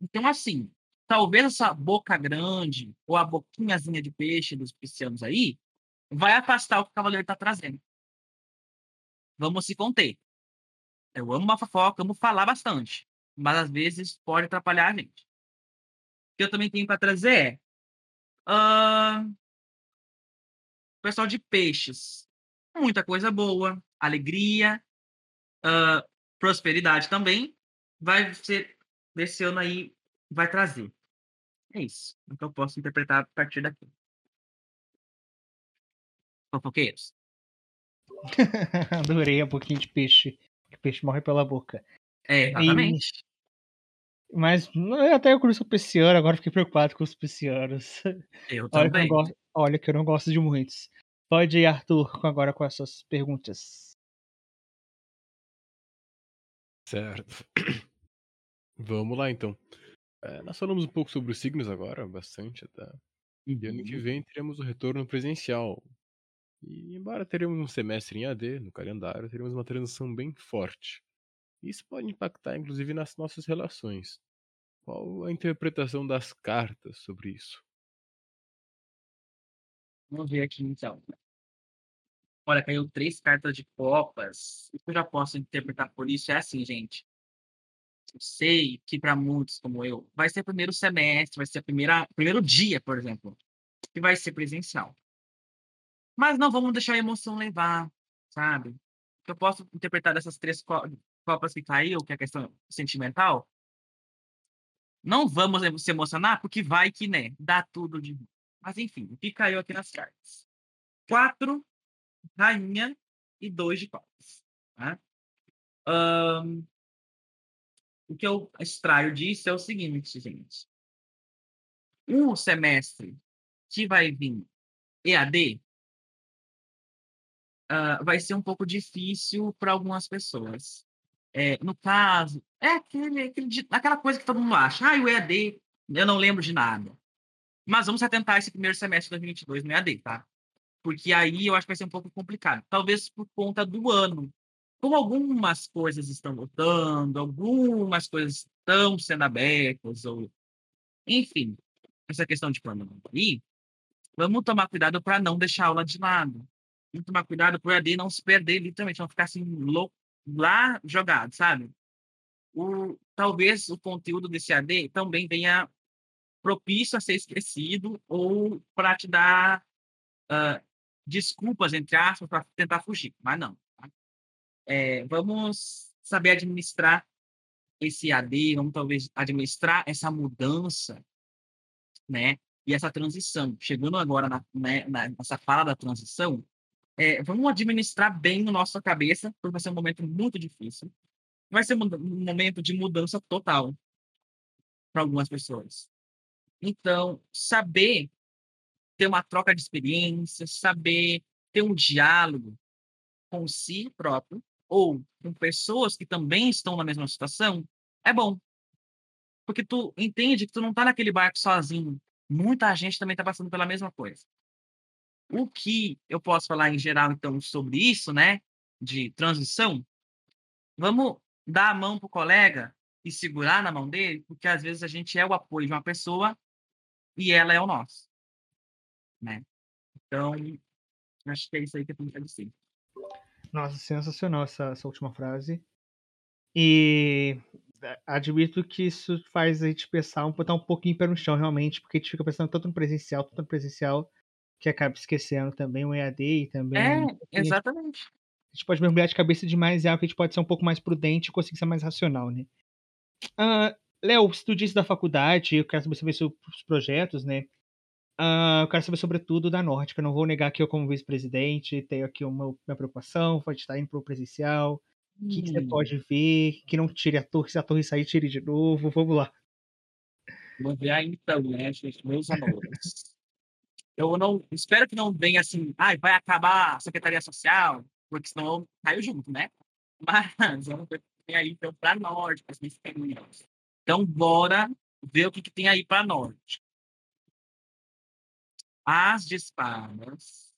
Então, assim, talvez essa boca grande ou a boquinhazinha de peixe dos piscianos aí vai afastar o que o cavaleiro está trazendo. Vamos se conter. Eu amo uma fofoca, amo falar bastante, mas às vezes pode atrapalhar a gente. O que eu também tenho para trazer é uh, pessoal de peixes muita coisa boa, alegria, uh, prosperidade também, vai ser desse ano aí, vai trazer. É isso. Então eu posso interpretar a partir daqui. Fofoqueiros. Adorei um pouquinho de peixe. Que peixe morre pela boca. É, exatamente. Mas até eu conheço o pisciano, agora fiquei preocupado com os piscianos. Eu olha também. Que eu gosto, olha que eu não gosto de muitos. Pode ir, Arthur, agora com as suas perguntas. Certo. Vamos lá, então. É, nós falamos um pouco sobre os signos agora, bastante até. E ano que uhum. vem teremos o retorno presencial. E embora teremos um semestre em AD no calendário, teremos uma transição bem forte. Isso pode impactar, inclusive, nas nossas relações. Qual a interpretação das cartas sobre isso? Vamos ver aqui então. Olha, caiu três cartas de copas. O que eu já posso interpretar por isso é assim, gente. Eu sei que para muitos como eu, vai ser o primeiro semestre, vai ser o primeiro dia, por exemplo, que vai ser presencial. Mas não vamos deixar a emoção levar, sabe? Eu posso interpretar dessas três copas que caiu, que é a questão sentimental. Não vamos se emocionar, porque vai que, né, dá tudo de mas enfim, o que caiu aqui nas cartas? Quatro, rainha e dois de copas. Tá? Um, o que eu extraio disso é o seguinte, gente. Um semestre que vai vir EAD uh, vai ser um pouco difícil para algumas pessoas. É, no caso, é aquele, aquele, aquela coisa que todo mundo acha. Ah, o EAD, eu não lembro de nada. Mas vamos atentar esse primeiro semestre de 2022 no EAD, tá? Porque aí eu acho que vai ser um pouco complicado. Talvez por conta do ano. Como algumas coisas estão voltando, algumas coisas estão sendo abertas, ou Enfim, essa questão de plano aí, vamos tomar cuidado para não deixar a aula de lado. Vamos tomar cuidado para o AD não se perder literalmente, não ficar assim louco, lá jogado, sabe? O, talvez o conteúdo desse AD também venha propício a ser esquecido ou para te dar uh, desculpas, entre aspas, para tentar fugir, mas não. Tá? É, vamos saber administrar esse AD, vamos talvez administrar essa mudança, né? E essa transição. Chegando agora na, né, nessa fala da transição, é, vamos administrar bem no nossa cabeça, porque vai ser um momento muito difícil. Vai ser um momento de mudança total para algumas pessoas. Então, saber ter uma troca de experiências, saber ter um diálogo com si próprio ou com pessoas que também estão na mesma situação, é bom. Porque tu entende que tu não está naquele barco sozinho. Muita gente também está passando pela mesma coisa. O que eu posso falar em geral, então, sobre isso, né? De transição? Vamos dar a mão pro colega e segurar na mão dele, porque às vezes a gente é o apoio de uma pessoa e ela é o nosso né? Então, acho que é isso aí que eu tenho que dizer. Nossa, sensacional essa, essa última frase. E admito que isso faz a gente pensar, botar um pouquinho pé no chão, realmente, porque a gente fica pensando tanto no presencial, tanto no presencial, que acaba esquecendo também o EAD e também. É, exatamente. A gente pode mergulhar de cabeça demais em algo que a gente pode ser um pouco mais prudente e conseguir ser mais racional, né? Uh, Léo, se tu disse da faculdade, eu quero saber sobre os projetos, né? Uh, eu quero saber sobretudo da Norte, que eu não vou negar que eu, como vice-presidente, tenho aqui uma minha preocupação, pode estar indo para o presencial. O hum. que, que, você pode ver? Que não tire a torre, se a torre sair, tire de novo. Vamos lá. Aí então, né, meus amores. Eu não espero que não venha assim, ah, vai acabar a Secretaria Social, porque senão caiu junto, né? Mas vamos ver o que tem aí então para Norte, para as Então, bora ver o que, que tem aí para Norte. As de espadas.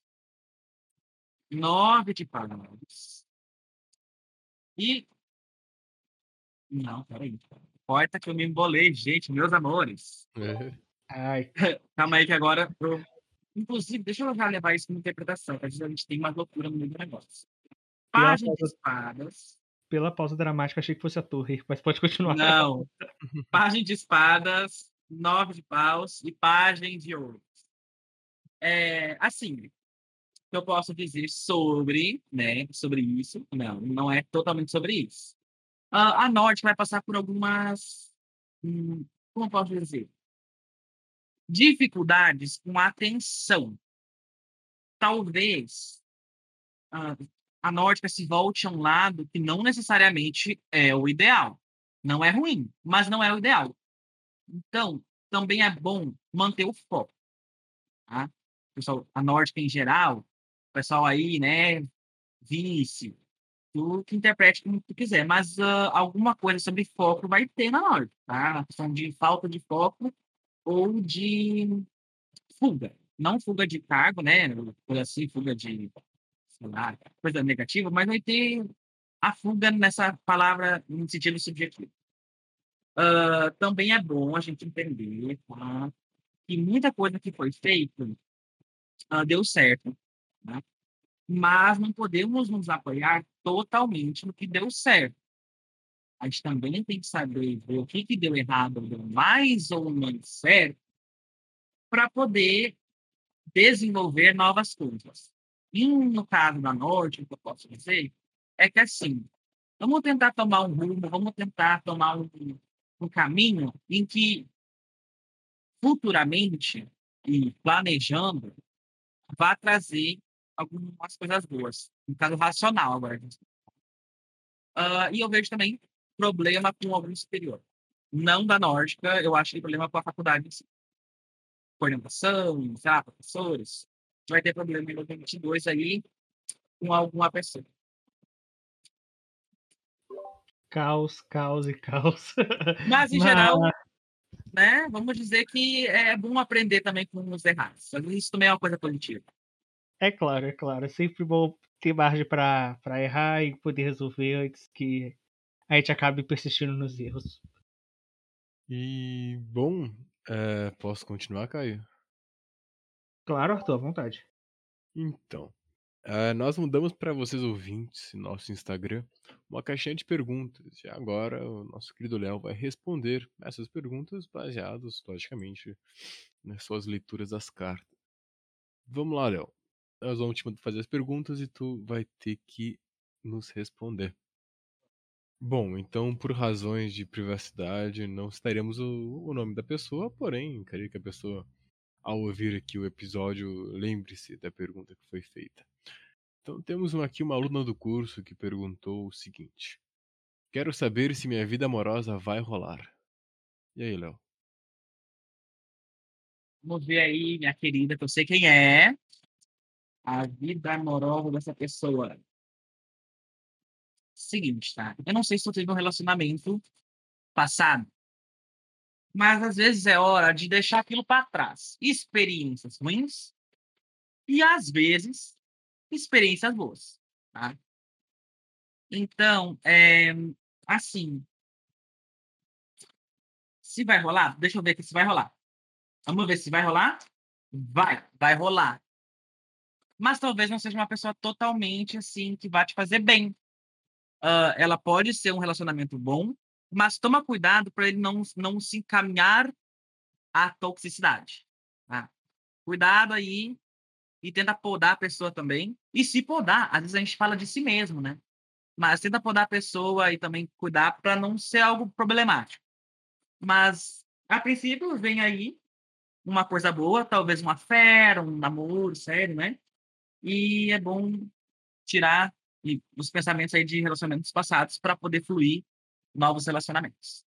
Nove de paus. E. Não, peraí. Porta que eu me embolei, gente, meus amores. É. Ai. Calma aí que agora eu... Inclusive, deixa eu já levar isso como interpretação, porque a gente tem uma loucura no meio do negócio. Página de espadas. Pela pausa dramática, achei que fosse a torre, mas pode continuar. Não. Página de espadas, nove de paus e página de ouro. É, assim, eu posso dizer sobre, né, sobre isso, não, não é totalmente sobre isso. Uh, a Norte vai passar por algumas, hum, como posso dizer, dificuldades com a atenção. Talvez uh, a Nórdica se volte a um lado que não necessariamente é o ideal. Não é ruim, mas não é o ideal. Então, também é bom manter o foco. Tá? pessoal, a Nórdica em geral, o pessoal aí, né, vice, tu que interprete como tu quiser, mas uh, alguma coisa sobre foco vai ter na Nórdica, tá? A questão de falta de foco ou de fuga. Não fuga de cargo, né, coisa assim, fuga de, sei lá, coisa negativa, mas vai ter a fuga nessa palavra no sentido subjetivo. Uh, também é bom a gente entender tá? que muita coisa que foi feita uh, deu certo. Né? Mas não podemos nos apoiar totalmente no que deu certo. A gente também tem que saber ver o que, que deu errado, deu mais ou menos certo, para poder desenvolver novas coisas. E no caso da Norte, o que eu posso dizer é que assim, vamos tentar tomar um rumo, vamos tentar tomar um, um caminho em que futuramente e planejando vai trazer algumas coisas boas. No caso, racional agora. Uh, e eu vejo também problema com algum superior. Não da nórdica, eu acho que problema com a faculdade em si. Coordenação, já, professores. Vai ter problema em 2022 aí com alguma pessoa. Caos, caos e caos. Mas, em Mas... geral, né? Vamos dizer que é bom aprender também com os errados. Isso também é uma coisa positiva. É claro, é claro. É sempre bom ter margem para errar e poder resolver antes que a gente acabe persistindo nos erros. E, bom, É, posso continuar, Caio? Claro, Arthur, à vontade. Então, eh, nós mudamos para vocês ouvintes, nosso Instagram, uma caixinha de perguntas. E agora o nosso querido Léo vai responder essas perguntas baseados, logicamente, nas suas leituras das cartas. Vamos lá, Léo. Nós vamos te fazer as perguntas e tu vai ter que nos responder. Bom, então, por razões de privacidade, não citaremos o, o nome da pessoa, porém, queria que a pessoa, ao ouvir aqui o episódio, lembre-se da pergunta que foi feita. Então, temos aqui uma aluna do curso que perguntou o seguinte: Quero saber se minha vida amorosa vai rolar. E aí, Léo? Vamos ver aí, minha querida, que eu sei quem é. A vida amorosa dessa pessoa. Seguinte, tá? Eu não sei se tu teve um relacionamento passado, mas às vezes é hora de deixar aquilo para trás. Experiências ruins e às vezes experiências boas, tá? Então, é, assim, se vai rolar, deixa eu ver aqui se vai rolar. Vamos ver se vai rolar? Vai, vai rolar. Mas talvez não seja uma pessoa totalmente assim que vai te fazer bem. Uh, ela pode ser um relacionamento bom, mas toma cuidado para ele não, não se encaminhar à toxicidade. Tá? Cuidado aí e tenta podar a pessoa também. E se podar, às vezes a gente fala de si mesmo, né? Mas tenta podar a pessoa e também cuidar para não ser algo problemático. Mas, a princípio, vem aí uma coisa boa, talvez uma fera, um namoro sério, né? E é bom tirar os pensamentos aí de relacionamentos passados para poder fluir novos relacionamentos.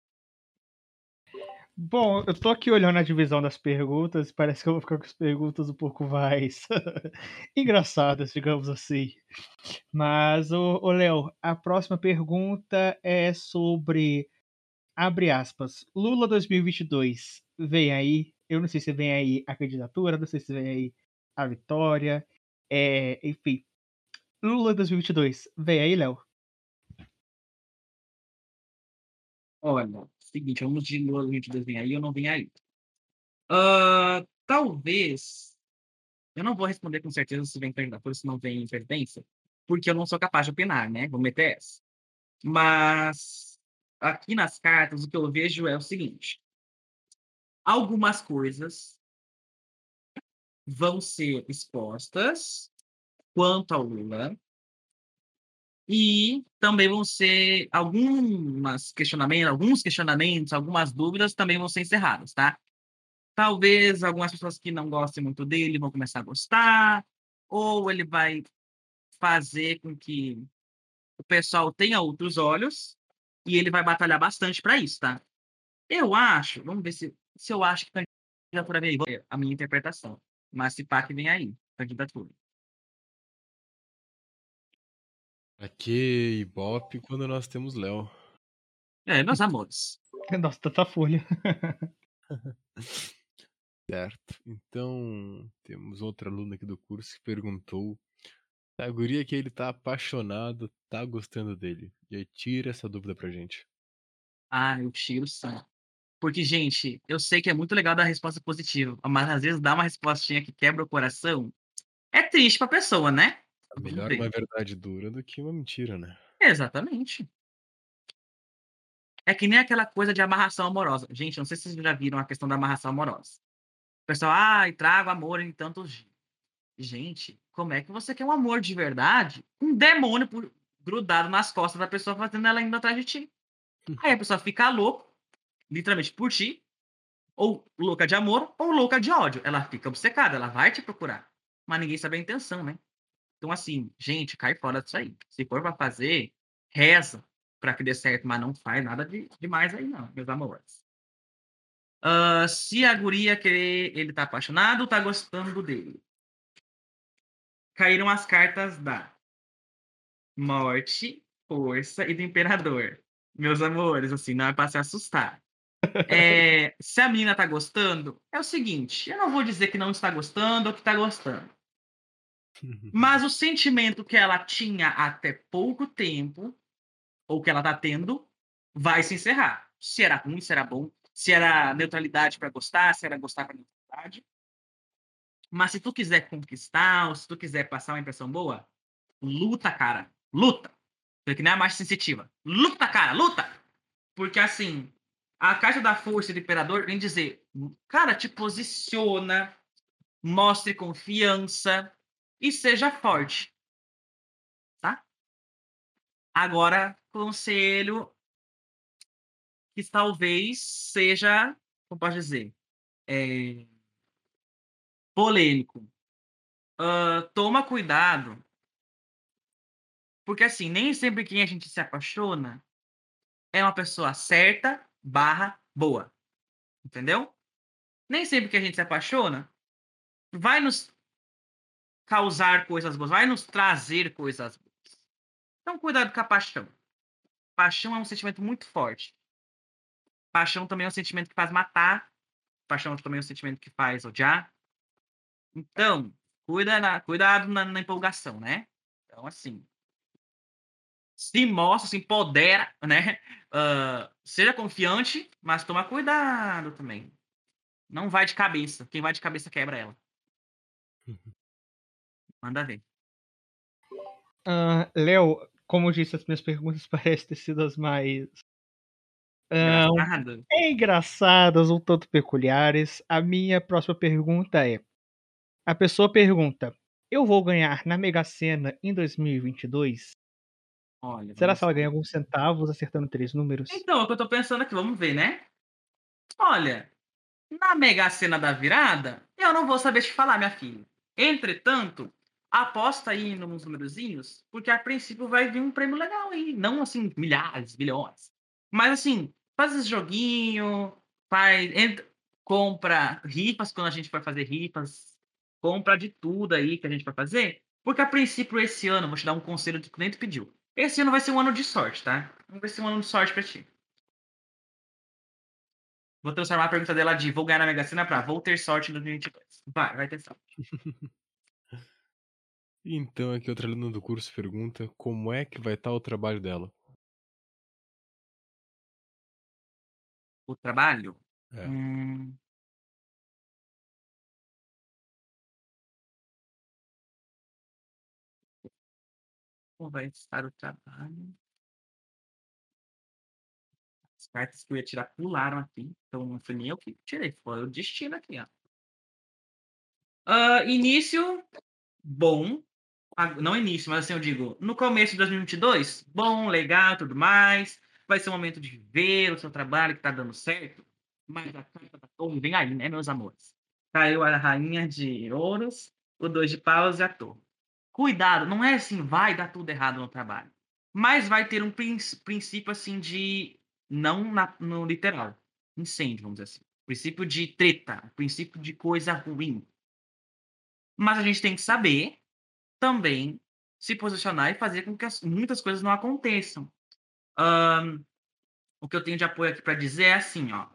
Bom, eu tô aqui olhando a divisão das perguntas, parece que eu vou ficar com as perguntas um pouco mais engraçadas, digamos assim. Mas, ô, Léo, a próxima pergunta é sobre, abre aspas, Lula 2022 vem aí, eu não sei se vem aí a candidatura, não sei se vem aí a vitória, é, enfim. Lula 2022, vem aí, Léo. Olha, seguinte, vamos de Lula 2022 vem aí ou não vem aí. Uh, talvez. Eu não vou responder com certeza se vem candidatura, se não vem presidência, porque eu não sou capaz de opinar, né? Vou meter essa. Mas aqui nas cartas, o que eu vejo é o seguinte: algumas coisas vão ser expostas quanto ao Lula, e também vão ser algumas questionamentos, alguns questionamentos, algumas dúvidas também vão ser encerradas, tá? Talvez algumas pessoas que não gostem muito dele vão começar a gostar, ou ele vai fazer com que o pessoal tenha outros olhos e ele vai batalhar bastante para isso, tá? Eu acho, vamos ver se, se eu acho que candidatura vem aí, a minha interpretação. Mas se pá que vem aí, candidatura. Aqui, Ibope, quando nós temos Léo. É, meus amores. Nossa, tanta folha. certo. Então, temos outra aluna aqui do curso que perguntou. A guria que ele tá apaixonado, tá gostando dele. E aí, tira essa dúvida pra gente. Ah, eu tiro sim. Porque, gente, eu sei que é muito legal dar resposta positiva, mas às vezes dar uma respostinha que quebra o coração é triste pra pessoa, né? Melhor uma verdade dura do que uma mentira, né? Exatamente. É que nem aquela coisa de amarração amorosa. Gente, não sei se vocês já viram a questão da amarração amorosa. O pessoal, ai, trago amor em tantos dias. Gente, como é que você quer um amor de verdade? Um demônio por- grudado nas costas da pessoa fazendo ela indo atrás de ti. Aí a pessoa fica louca, literalmente por ti, ou louca de amor, ou louca de ódio. Ela fica obcecada, ela vai te procurar. Mas ninguém sabe a intenção, né? Então, assim, gente, cai fora disso aí. Se for para fazer, reza para que dê certo, mas não faz nada de demais aí, não, meus amores. Uh, se a guria querer, ele tá apaixonado, tá gostando dele. Caíram as cartas da morte, força e do imperador. Meus amores, assim, não é para se assustar. É, se a menina tá gostando, é o seguinte: eu não vou dizer que não está gostando ou que tá gostando. Mas o sentimento que ela tinha até pouco tempo, ou que ela tá tendo, vai se encerrar. Se era ruim, se era bom, se era neutralidade para gostar, se era gostar para neutralidade. Mas se tu quiser conquistar, ou se tu quiser passar uma impressão boa, luta, cara. Luta. Porque nem a mais sensitiva. Luta, cara, luta! Porque assim, a carta da força do imperador vem dizer, cara, te posiciona, mostre confiança e seja forte. Tá? Agora, conselho que talvez seja, como posso dizer, é, polêmico. Uh, toma cuidado, porque assim, nem sempre quem a gente se apaixona é uma pessoa certa barra boa. Entendeu? Nem sempre que a gente se apaixona vai nos causar coisas boas, vai nos trazer coisas boas. Então, cuidado com a paixão. Paixão é um sentimento muito forte. Paixão também é um sentimento que faz matar. Paixão também é um sentimento que faz odiar. Então, cuida na, cuidado na, na empolgação, né? Então, assim, se mostra, se empodera, né? Uh, seja confiante, mas toma cuidado também. Não vai de cabeça. Quem vai de cabeça quebra ela. Manda ver. Uh, Léo, como eu disse, as minhas perguntas parecem ter sido as mais. Uh, engraçadas, um tanto peculiares. A minha próxima pergunta é: a pessoa pergunta, eu vou ganhar na Mega Sena em 2022? Olha, Será que ela ganha alguns centavos acertando três números? Então, é o que eu tô pensando aqui, vamos ver, né? Olha, na Mega Sena da virada, eu não vou saber te falar, minha filha. Entretanto, aposta aí nos númerozinhos, porque a princípio vai vir um prêmio legal aí. Não assim, milhares, bilhões. Mas assim, faz esse joguinho, faz. Entra, compra rifas quando a gente for fazer rifas. Compra de tudo aí que a gente vai fazer. Porque a princípio, esse ano, vou te dar um conselho que o cliente pediu. Esse ano vai ser um ano de sorte, tá? Vai ser um ano de sorte pra ti. Vou transformar a pergunta dela de vou ganhar na Mega Sena pra vou ter sorte em 2022. Vai, vai ter sorte. então, aqui outra aluna do curso pergunta como é que vai estar o trabalho dela. O trabalho? É. Hum... Como vai estar o trabalho? As cartas que eu ia tirar pularam aqui, então não foi nem eu que tirei, foi o destino aqui, ó. Uh, início, bom. Não início, mas assim eu digo, no começo de 2022, bom, legal, tudo mais. Vai ser o momento de ver o seu trabalho que tá dando certo. Mas a carta da torre vem aí, né, meus amores? Caiu a rainha de ouros, o dois de paus e a torre. Cuidado, não é assim, vai dar tudo errado no trabalho. Mas vai ter um princípio assim de. Não na, no literal. Incêndio, vamos dizer assim. Princípio de treta, princípio de coisa ruim. Mas a gente tem que saber também se posicionar e fazer com que as, muitas coisas não aconteçam. Um, o que eu tenho de apoio aqui para dizer é assim, ó.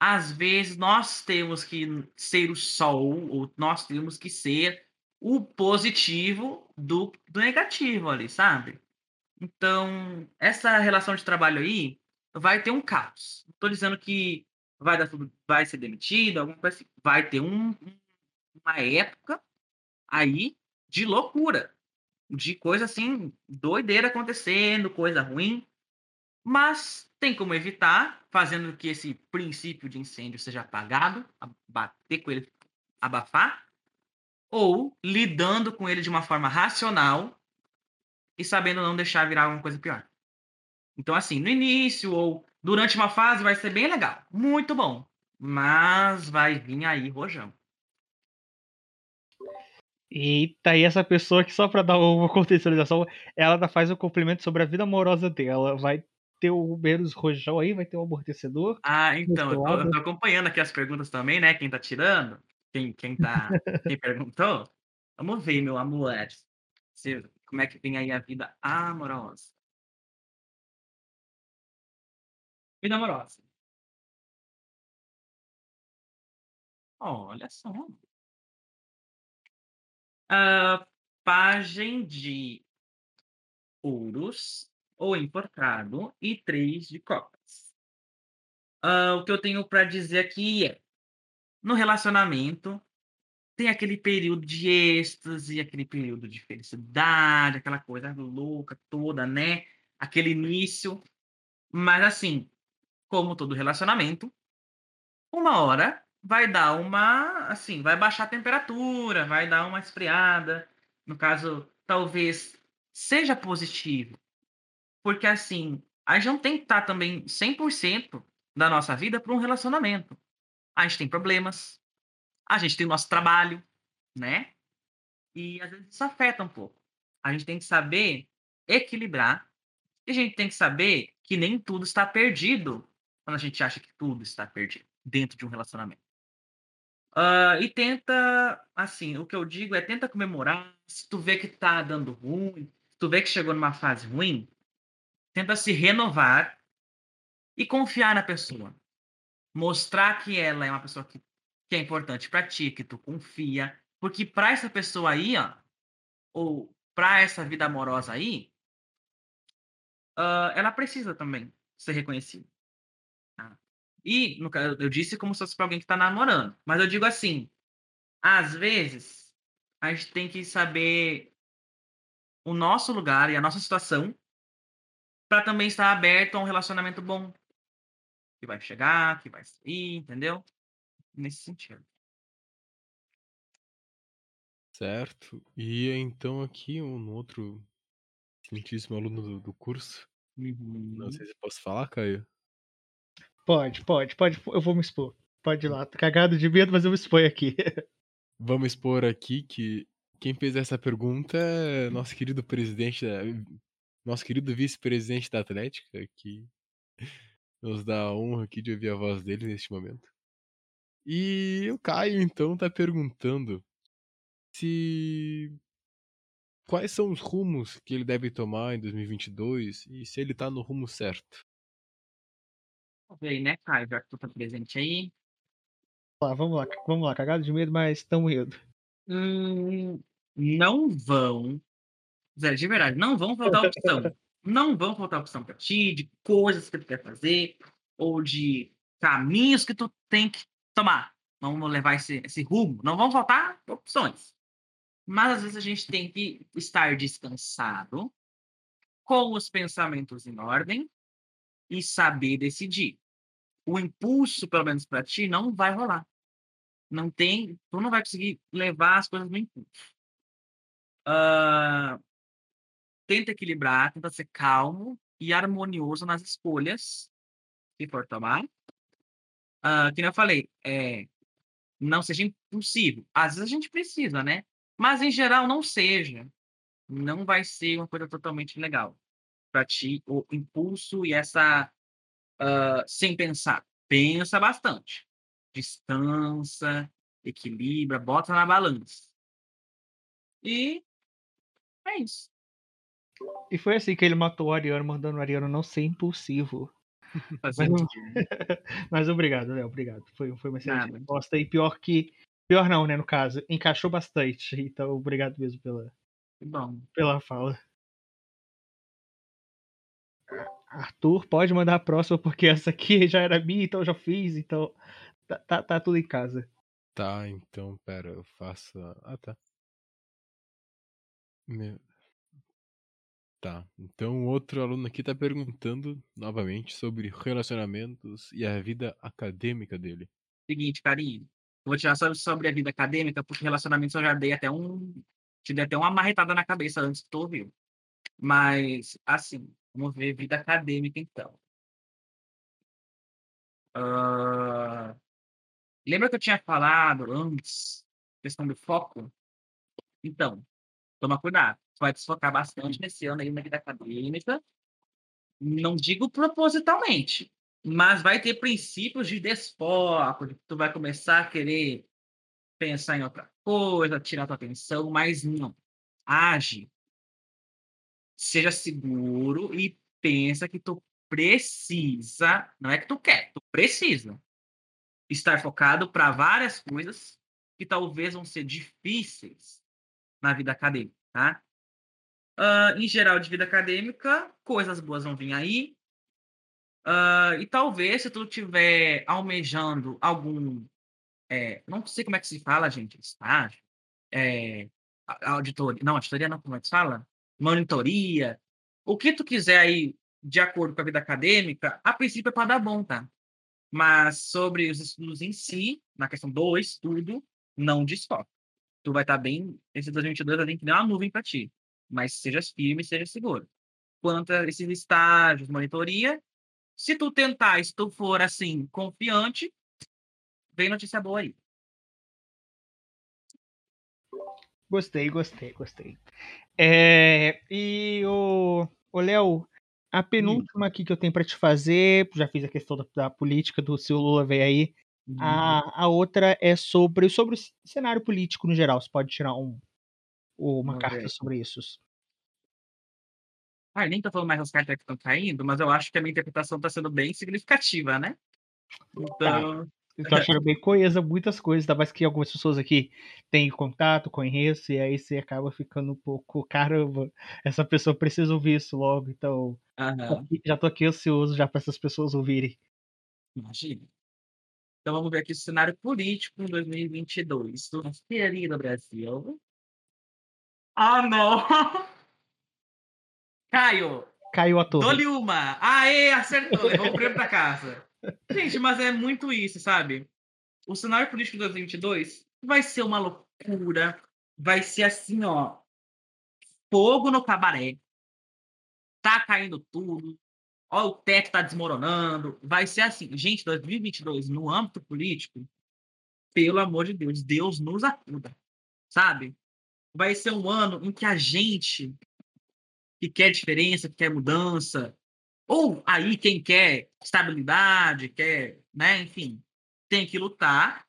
Às vezes nós temos que ser o sol, ou nós temos que ser o positivo do, do negativo ali, sabe? Então, essa relação de trabalho aí vai ter um caos. Tô dizendo que vai dar tudo, vai ser demitido, alguma coisa assim. Vai ter um, uma época aí de loucura, de coisa assim, doideira acontecendo, coisa ruim. Mas tem como evitar, fazendo que esse princípio de incêndio seja apagado, bater com ele, abafar, ou lidando com ele de uma forma racional e sabendo não deixar virar alguma coisa pior. Então, assim, no início ou durante uma fase vai ser bem legal, muito bom, mas vai vir aí rojão. Eita, e essa pessoa que só para dar uma contextualização, ela faz o um complemento sobre a vida amorosa dela. Vai ter o menos rojão aí, vai ter o um amortecedor. Ah, então, eu tô, eu tô, acompanhando aqui as perguntas também, né? Quem tá tirando quem, quem, tá, quem perguntou, vamos ver, meu amor, se, como é que vem aí a vida amorosa. Vida amorosa. Olha só. Uh, pagem de ouros ou importado e três de copas. Uh, o que eu tenho para dizer aqui é: no relacionamento, tem aquele período de êxtase, aquele período de felicidade, aquela coisa louca toda, né? Aquele início. Mas, assim, como todo relacionamento, uma hora vai dar uma. Assim, vai baixar a temperatura, vai dar uma esfriada. No caso, talvez seja positivo. Porque, assim, a gente não tem que estar também 100% da nossa vida para um relacionamento. A gente tem problemas, a gente tem o nosso trabalho, né? E às vezes isso afeta um pouco. A gente tem que saber equilibrar e a gente tem que saber que nem tudo está perdido quando a gente acha que tudo está perdido dentro de um relacionamento. Uh, e tenta, assim, o que eu digo é tenta comemorar. Se tu vê que tá dando ruim, se tu vê que chegou numa fase ruim, tenta se renovar e confiar na pessoa. Mostrar que ela é uma pessoa que, que é importante para ti, que tu confia. Porque para essa pessoa aí, ó, ou para essa vida amorosa aí, uh, ela precisa também ser reconhecida. E, no caso, eu disse como se fosse para alguém que está namorando. Mas eu digo assim, às vezes, a gente tem que saber o nosso lugar e a nossa situação para também estar aberto a um relacionamento bom que vai chegar, que vai sair, entendeu? Nesse sentido. Certo. E então aqui um outro excelentíssimo aluno do, do curso. Uhum. Não sei se posso falar, Caio. Pode, pode, pode. Eu vou me expor. Pode ir lá. Tô cagado de medo, mas eu me exponho aqui. Vamos expor aqui que quem fez essa pergunta é nosso querido presidente da, nosso querido vice-presidente da Atlética, que nos dá a honra aqui de ouvir a voz dele neste momento. E o Caio, então, tá perguntando se. Quais são os rumos que ele deve tomar em 2022 e se ele tá no rumo certo. Aí, né, Caio, já que tu tá presente aí. Vamos lá, vamos lá, vamos lá. Cagado de medo, mas estamos indo. Hum, não vão. Zé, de verdade, não vão faltar opção não vão faltar opção para ti, de coisas que tu quer fazer, ou de caminhos que tu tem que tomar. Vamos levar esse, esse rumo. Não vão faltar opções. Mas às vezes a gente tem que estar descansado, com os pensamentos em ordem e saber decidir. O impulso, pelo menos para ti, não vai rolar. Não tem, tu não vai conseguir levar as coisas no impulso. Uh, tenta equilibrar, tenta ser calmo e harmonioso nas escolhas que for tomar. Uh, que eu falei, é, não seja impulsivo. Às vezes a gente precisa, né? Mas em geral não seja. Não vai ser uma coisa totalmente legal para ti o impulso e essa uh, sem pensar. Pensa bastante. Descansa, equilibra, bota na balança. E é isso. E foi assim que ele matou o Ariano, mandando o Ariano não ser impulsivo. Mas, não... Mas, obrigado, Léo, obrigado. Foi, foi uma excelente Nada. resposta. E pior que. Pior não, né, no caso. Encaixou bastante. Então, obrigado mesmo pela, Bom. pela fala. Arthur, pode mandar a próxima, porque essa aqui já era minha, então eu já fiz, então tá, tá, tá tudo em casa. Tá, então, pera, eu faço. Ah, tá. Meu... Tá. Então, outro aluno aqui tá perguntando novamente sobre relacionamentos e a vida acadêmica dele. Seguinte, carinho. Eu vou tirar sobre, sobre a vida acadêmica, porque relacionamentos eu já dei até um. Te dei até uma marretada na cabeça antes que tu ouviu. Mas, assim, vamos ver vida acadêmica então. Uh... Lembra que eu tinha falado antes, questão do foco? Então, toma cuidado vai desfocar bastante nesse ano aí na vida acadêmica. Não digo propositalmente, mas vai ter princípios de desfoco, de tu vai começar a querer pensar em outra coisa, tirar tua atenção, mas não. Age. Seja seguro e pensa que tu precisa, não é que tu quer, tu precisa estar focado para várias coisas que talvez vão ser difíceis na vida acadêmica, tá? Uh, em geral, de vida acadêmica, coisas boas vão vir aí. Uh, e talvez, se tu tiver almejando algum. É, não sei como é que se fala, gente, estágio. É, auditoria. Não, auditoria não, como é que se fala? Monitoria. O que tu quiser aí, de acordo com a vida acadêmica, a princípio é para dar bom, tá? Mas sobre os estudos em si, na questão do estudo, não desfoca. Tu vai estar tá bem. Esse 2022 vai vir que nem uma nuvem para ti. Mas seja firme, seja seguro. Quanto a esses estágios, monitoria, se tu tentar, se tu for assim, confiante, vem notícia boa aí. Gostei, gostei, gostei. É, e o, Léo, a penúltima aqui que eu tenho para te fazer, já fiz a questão da, da política do seu Lula veio aí. Uhum. A, a outra é sobre, sobre o cenário político no geral. Você pode tirar um, uma Vamos carta ver. sobre isso. Ah, nem tô falando mais as cartas que estão caindo, mas eu acho que a minha interpretação está sendo bem significativa, né? Tá. Então. Eu achando bem coesa muitas coisas, ainda mais que algumas pessoas aqui têm contato, conheço, e aí você acaba ficando um pouco, caramba, essa pessoa precisa ouvir isso logo, então já tô aqui ansioso já para essas pessoas ouvirem. Imagina. Então vamos ver aqui o cenário político em 2022 do nosso querido Brasil. Ah, não! Caio. Caiu a torre. Dole uma. Aê, acertou. Levou o prêmio pra casa. Gente, mas é muito isso, sabe? O cenário político de 2022 vai ser uma loucura. Vai ser assim, ó. Fogo no cabaré. Tá caindo tudo. Ó, o teto tá desmoronando. Vai ser assim. Gente, 2022, no âmbito político, pelo amor de Deus, Deus nos acuda. Sabe? Vai ser um ano em que a gente que quer diferença, que quer mudança, ou aí quem quer estabilidade, quer, né, enfim, tem que lutar,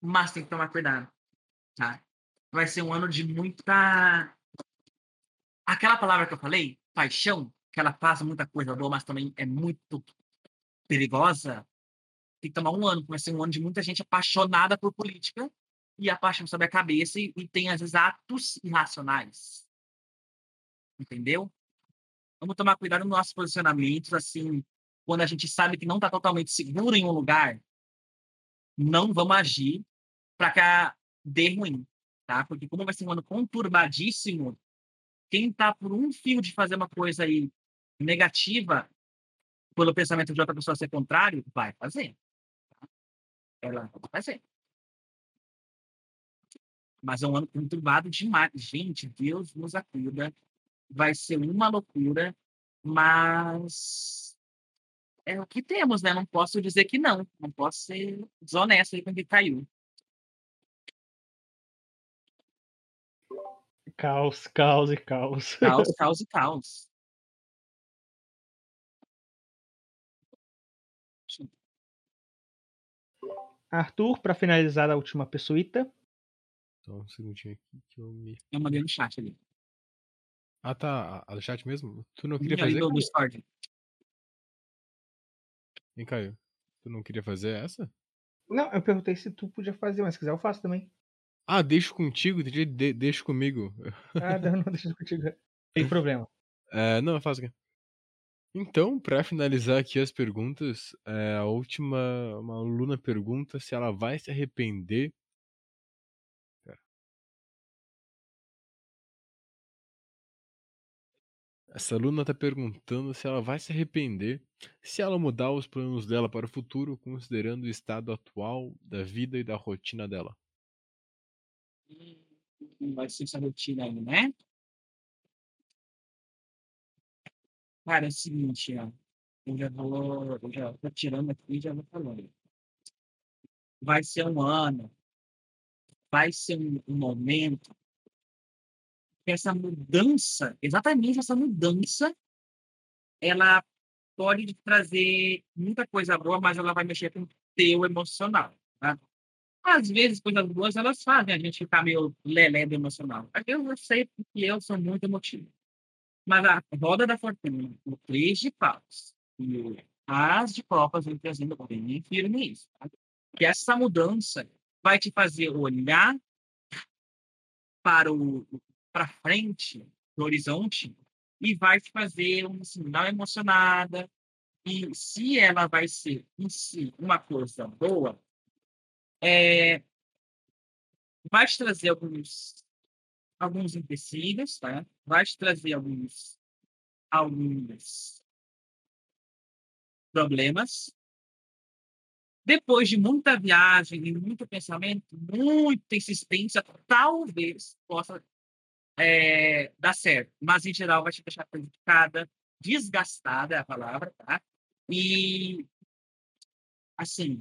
mas tem que tomar cuidado, tá? Vai ser um ano de muita aquela palavra que eu falei, paixão, que ela passa muita coisa boa, mas também é muito perigosa. Tem que tomar um ano, vai ser um ano de muita gente apaixonada por política e a paixão sobre a cabeça e, e tem às vezes atos irracionais entendeu? Vamos tomar cuidado nos nossos posicionamentos, assim, quando a gente sabe que não está totalmente seguro em um lugar, não vamos agir para que dê ruim, tá? Porque como vai ser um ano conturbadíssimo, quem está por um fio de fazer uma coisa aí negativa, pelo pensamento de outra pessoa ser contrário, vai fazer. Tá? Ela vai fazer. Mas é um ano conturbado demais. Gente, Deus nos acuda vai ser uma loucura, mas é o que temos, né? Não posso dizer que não. Não posso ser desonesto aí com quem caiu. Caos, caos e caos. Caos, caos e caos. Arthur, para finalizar a última pessoita. Só um segundinho aqui que eu me. Eu mandei no chat ali. Ah, tá. A do chat mesmo? Tu não queria fazer? Do Discord. Vem, Caio. Tu não queria fazer essa? Não, eu perguntei se tu podia fazer, mas se quiser eu faço também. Ah, deixo contigo, entendi. De deixo comigo. Ah, não, não deixa contigo. Tem problema. É, não, eu faço aqui. Então, para finalizar aqui as perguntas, é, a última, uma aluna pergunta se ela vai se arrepender Essa aluna está perguntando se ela vai se arrepender se ela mudar os planos dela para o futuro, considerando o estado atual da vida e da rotina dela. Vai ser essa rotina aí, né? Cara, é o seguinte, ó. Eu já vou, eu já tô tirando aqui e já vou falando. Vai ser um ano, vai ser um, um momento essa mudança, exatamente essa mudança, ela pode trazer muita coisa boa, mas ela vai mexer com o teu emocional. Tá? Às vezes, coisas boas, elas fazem a gente ficar meio lelé do emocional. Eu não sei porque eu sou muito emotivo. Mas a roda da fortuna, o três de paus e o as de copas vem trazendo bem firme isso. Tá? Que essa mudança vai te fazer olhar para o, para frente, no horizonte, e vai fazer um, uma emocionada, e se ela vai ser em si uma coisa boa, é, vai te trazer alguns alguns empecilhos, tá? Vai te trazer alguns alguns problemas. Depois de muita viagem e muito pensamento, muita insistência, talvez possa é, dar certo. Mas, em geral, vai te deixar prejudicada, desgastada é a palavra, tá? E, assim,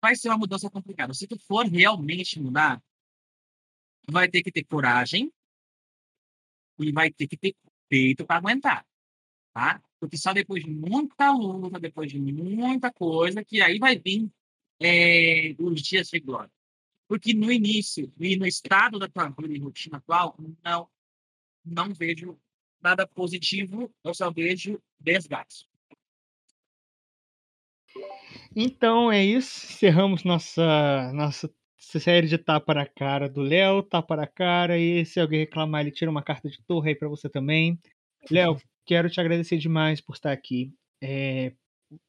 vai ser uma mudança complicada. Se tu for realmente mudar, vai ter que ter coragem e vai ter que ter peito para aguentar, tá? Porque só depois de muita luta, depois de muita coisa, que aí vai vir é, os dias de glória. Porque no início e no estado da tua vida e rotina atual, não, não vejo nada positivo, eu só vejo desgaste. Então é isso. Encerramos nossa, nossa série de tapa na cara do Léo, tapa na cara, e se alguém reclamar, ele tira uma carta de torre aí para você também. Léo, quero te agradecer demais por estar aqui. É,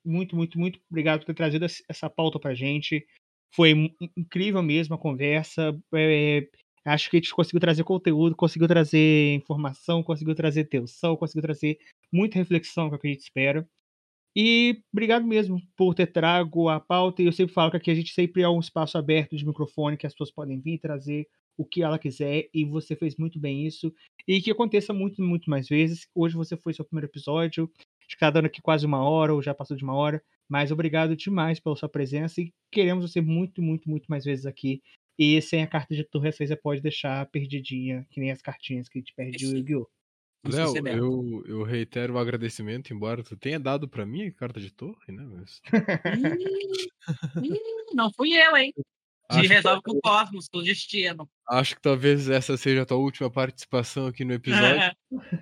muito, muito, muito obrigado por ter trazido essa pauta pra gente. Foi incrível mesmo a conversa. É, acho que a gente conseguiu trazer conteúdo, conseguiu trazer informação, conseguiu trazer tensão, conseguiu trazer muita reflexão, que é o que a gente espera. E obrigado mesmo por ter trago a pauta. E eu sempre falo que aqui a gente sempre é um espaço aberto de microfone que as pessoas podem vir trazer o que ela quiser. E você fez muito bem isso. E que aconteça muito, muito mais vezes. Hoje você foi seu primeiro episódio. Acho que tá dando aqui quase uma hora, ou já passou de uma hora. Mas obrigado demais pela sua presença. E queremos você muito, muito, muito mais vezes aqui. E sem a carta de torre, você pode deixar perdidinha, que nem as cartinhas que a gente perde o Yu-Gi-Oh! Léo, eu, eu reitero o agradecimento, embora tu tenha dado pra mim a carta de torre, né? Mas... não fui eu, hein? De acho resolve que... com o cosmos, com o destino. Acho que talvez essa seja a tua última participação aqui no episódio.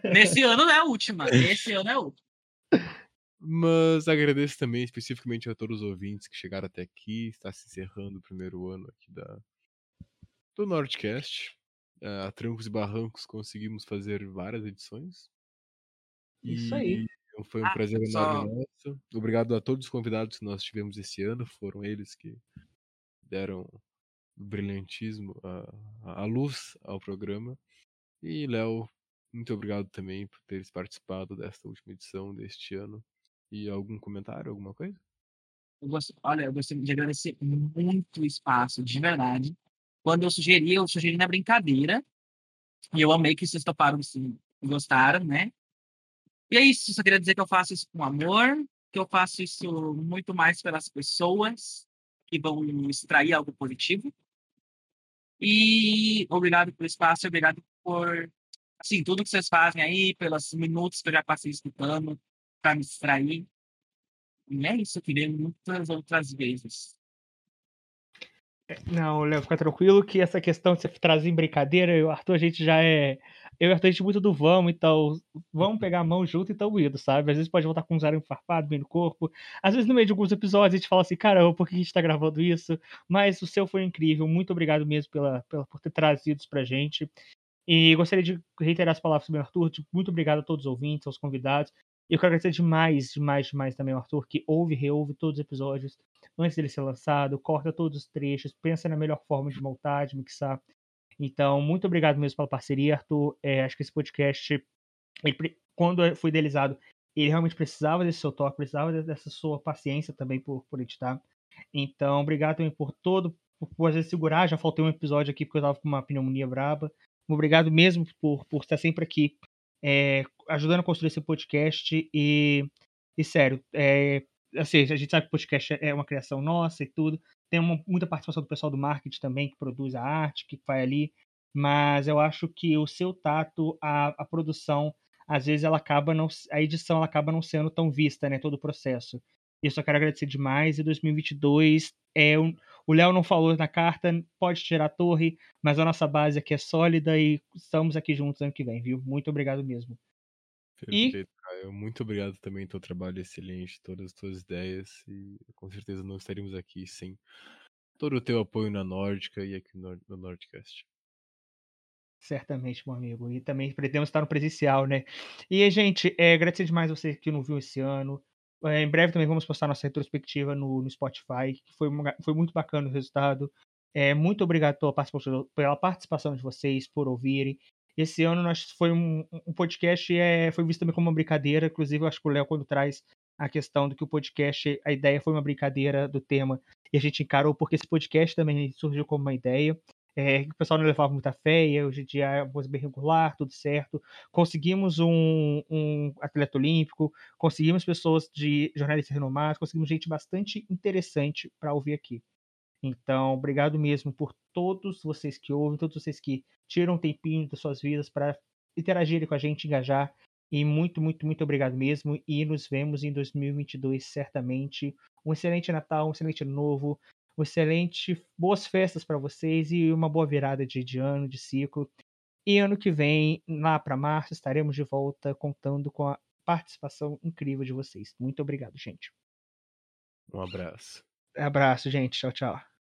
Nesse ano não é a última. Nesse ano é a última. Mas agradeço também especificamente a todos os ouvintes que chegaram até aqui. Está se encerrando o primeiro ano aqui da do Nordcast a trancos e barrancos conseguimos fazer várias edições. Isso aí. Foi um ah, prazer enorme nosso. Obrigado a todos os convidados que nós tivemos esse ano. Foram eles que deram brilhantismo, a, a luz ao programa. E, Léo, muito obrigado também por teres participado desta última edição deste ano. E algum comentário, alguma coisa? Eu gosto, olha, eu gostaria de agradecer muito o espaço, de verdade. Quando eu sugeri, eu sugeri na brincadeira. E eu amei que vocês toparam, sim, gostaram, né? E é isso, só queria dizer que eu faço isso com amor, que eu faço isso muito mais pelas pessoas que vão extrair algo positivo. E obrigado pelo espaço, obrigado por assim, tudo que vocês fazem aí, pelos minutos que eu já passei escutando para me extrair. E é isso, eu queria muitas outras vezes. Não, Léo, fica tranquilo que essa questão de você trazer em brincadeira, eu Arthur, a gente já é. Eu e Arthur, a gente é muito do vamos, então vamos pegar a mão junto e tão indo, sabe? Às vezes pode voltar com um zero farpado bem no corpo. Às vezes, no meio de alguns episódios, a gente fala assim, caramba, por que a gente tá gravando isso? Mas o seu foi incrível. Muito obrigado mesmo pela, pela, por ter trazido isso pra gente. E gostaria de reiterar as palavras do Arthur. Tipo, muito obrigado a todos os ouvintes, aos convidados. E eu quero agradecer demais, demais, demais também ao Arthur, que ouve e reouve todos os episódios antes dele ser lançado, corta todos os trechos, pensa na melhor forma de montar, de mixar. Então, muito obrigado mesmo pela parceria, Arthur. É, acho que esse podcast, ele, quando foi idealizado, ele realmente precisava desse seu toque, precisava dessa sua paciência também por, por editar. Então, obrigado também por todo, por, por às vezes segurar. Já faltei um episódio aqui porque eu tava com uma pneumonia braba. Obrigado mesmo por, por estar sempre aqui é, ajudando a construir esse podcast. E, e sério, é, assim, a gente sabe que o podcast é uma criação nossa e tudo. Tem uma, muita participação do pessoal do marketing também, que produz a arte, que vai ali. Mas eu acho que o seu tato, a, a produção, às vezes ela acaba não. A edição ela acaba não sendo tão vista, né? Todo o processo. E eu só quero agradecer demais. E 2022 é um, o Léo não falou na carta, pode tirar a torre, mas a nossa base aqui é sólida e estamos aqui juntos ano que vem, viu? Muito obrigado mesmo. Perfeito, e... Caio. Muito obrigado também pelo trabalho excelente, todas as tuas ideias. E com certeza não estaríamos aqui sem todo o teu apoio na Nórdica e aqui no, no Nordcast. Certamente, meu amigo. E também pretendemos estar no presencial, né? E, gente, é, agradecer demais você que não viu esse ano. É, em breve também vamos postar nossa retrospectiva no, no Spotify, que foi, foi muito bacana o resultado. É, muito obrigado pela participação, pela participação de vocês, por ouvirem. Esse ano nós foi um, um podcast é, foi visto também como uma brincadeira. Inclusive, eu acho que o Léo, quando traz a questão do que o podcast, a ideia foi uma brincadeira do tema, e a gente encarou porque esse podcast também surgiu como uma ideia é, o pessoal não levava muita fé, e hoje em dia é uma coisa bem regular, tudo certo. Conseguimos um, um atleta olímpico, conseguimos pessoas de jornalistas renomados, conseguimos gente bastante interessante para ouvir aqui. Então, obrigado mesmo por todos vocês que ouvem, todos vocês que tiram um tempinho das suas vidas para interagirem com a gente, engajar. E muito, muito, muito obrigado mesmo. E nos vemos em 2022, certamente. Um excelente Natal, um excelente Novo um excelente, boas festas para vocês e uma boa virada de, de ano, de ciclo. E ano que vem, lá para março, estaremos de volta contando com a participação incrível de vocês. Muito obrigado, gente. Um abraço. Abraço, gente. Tchau, tchau.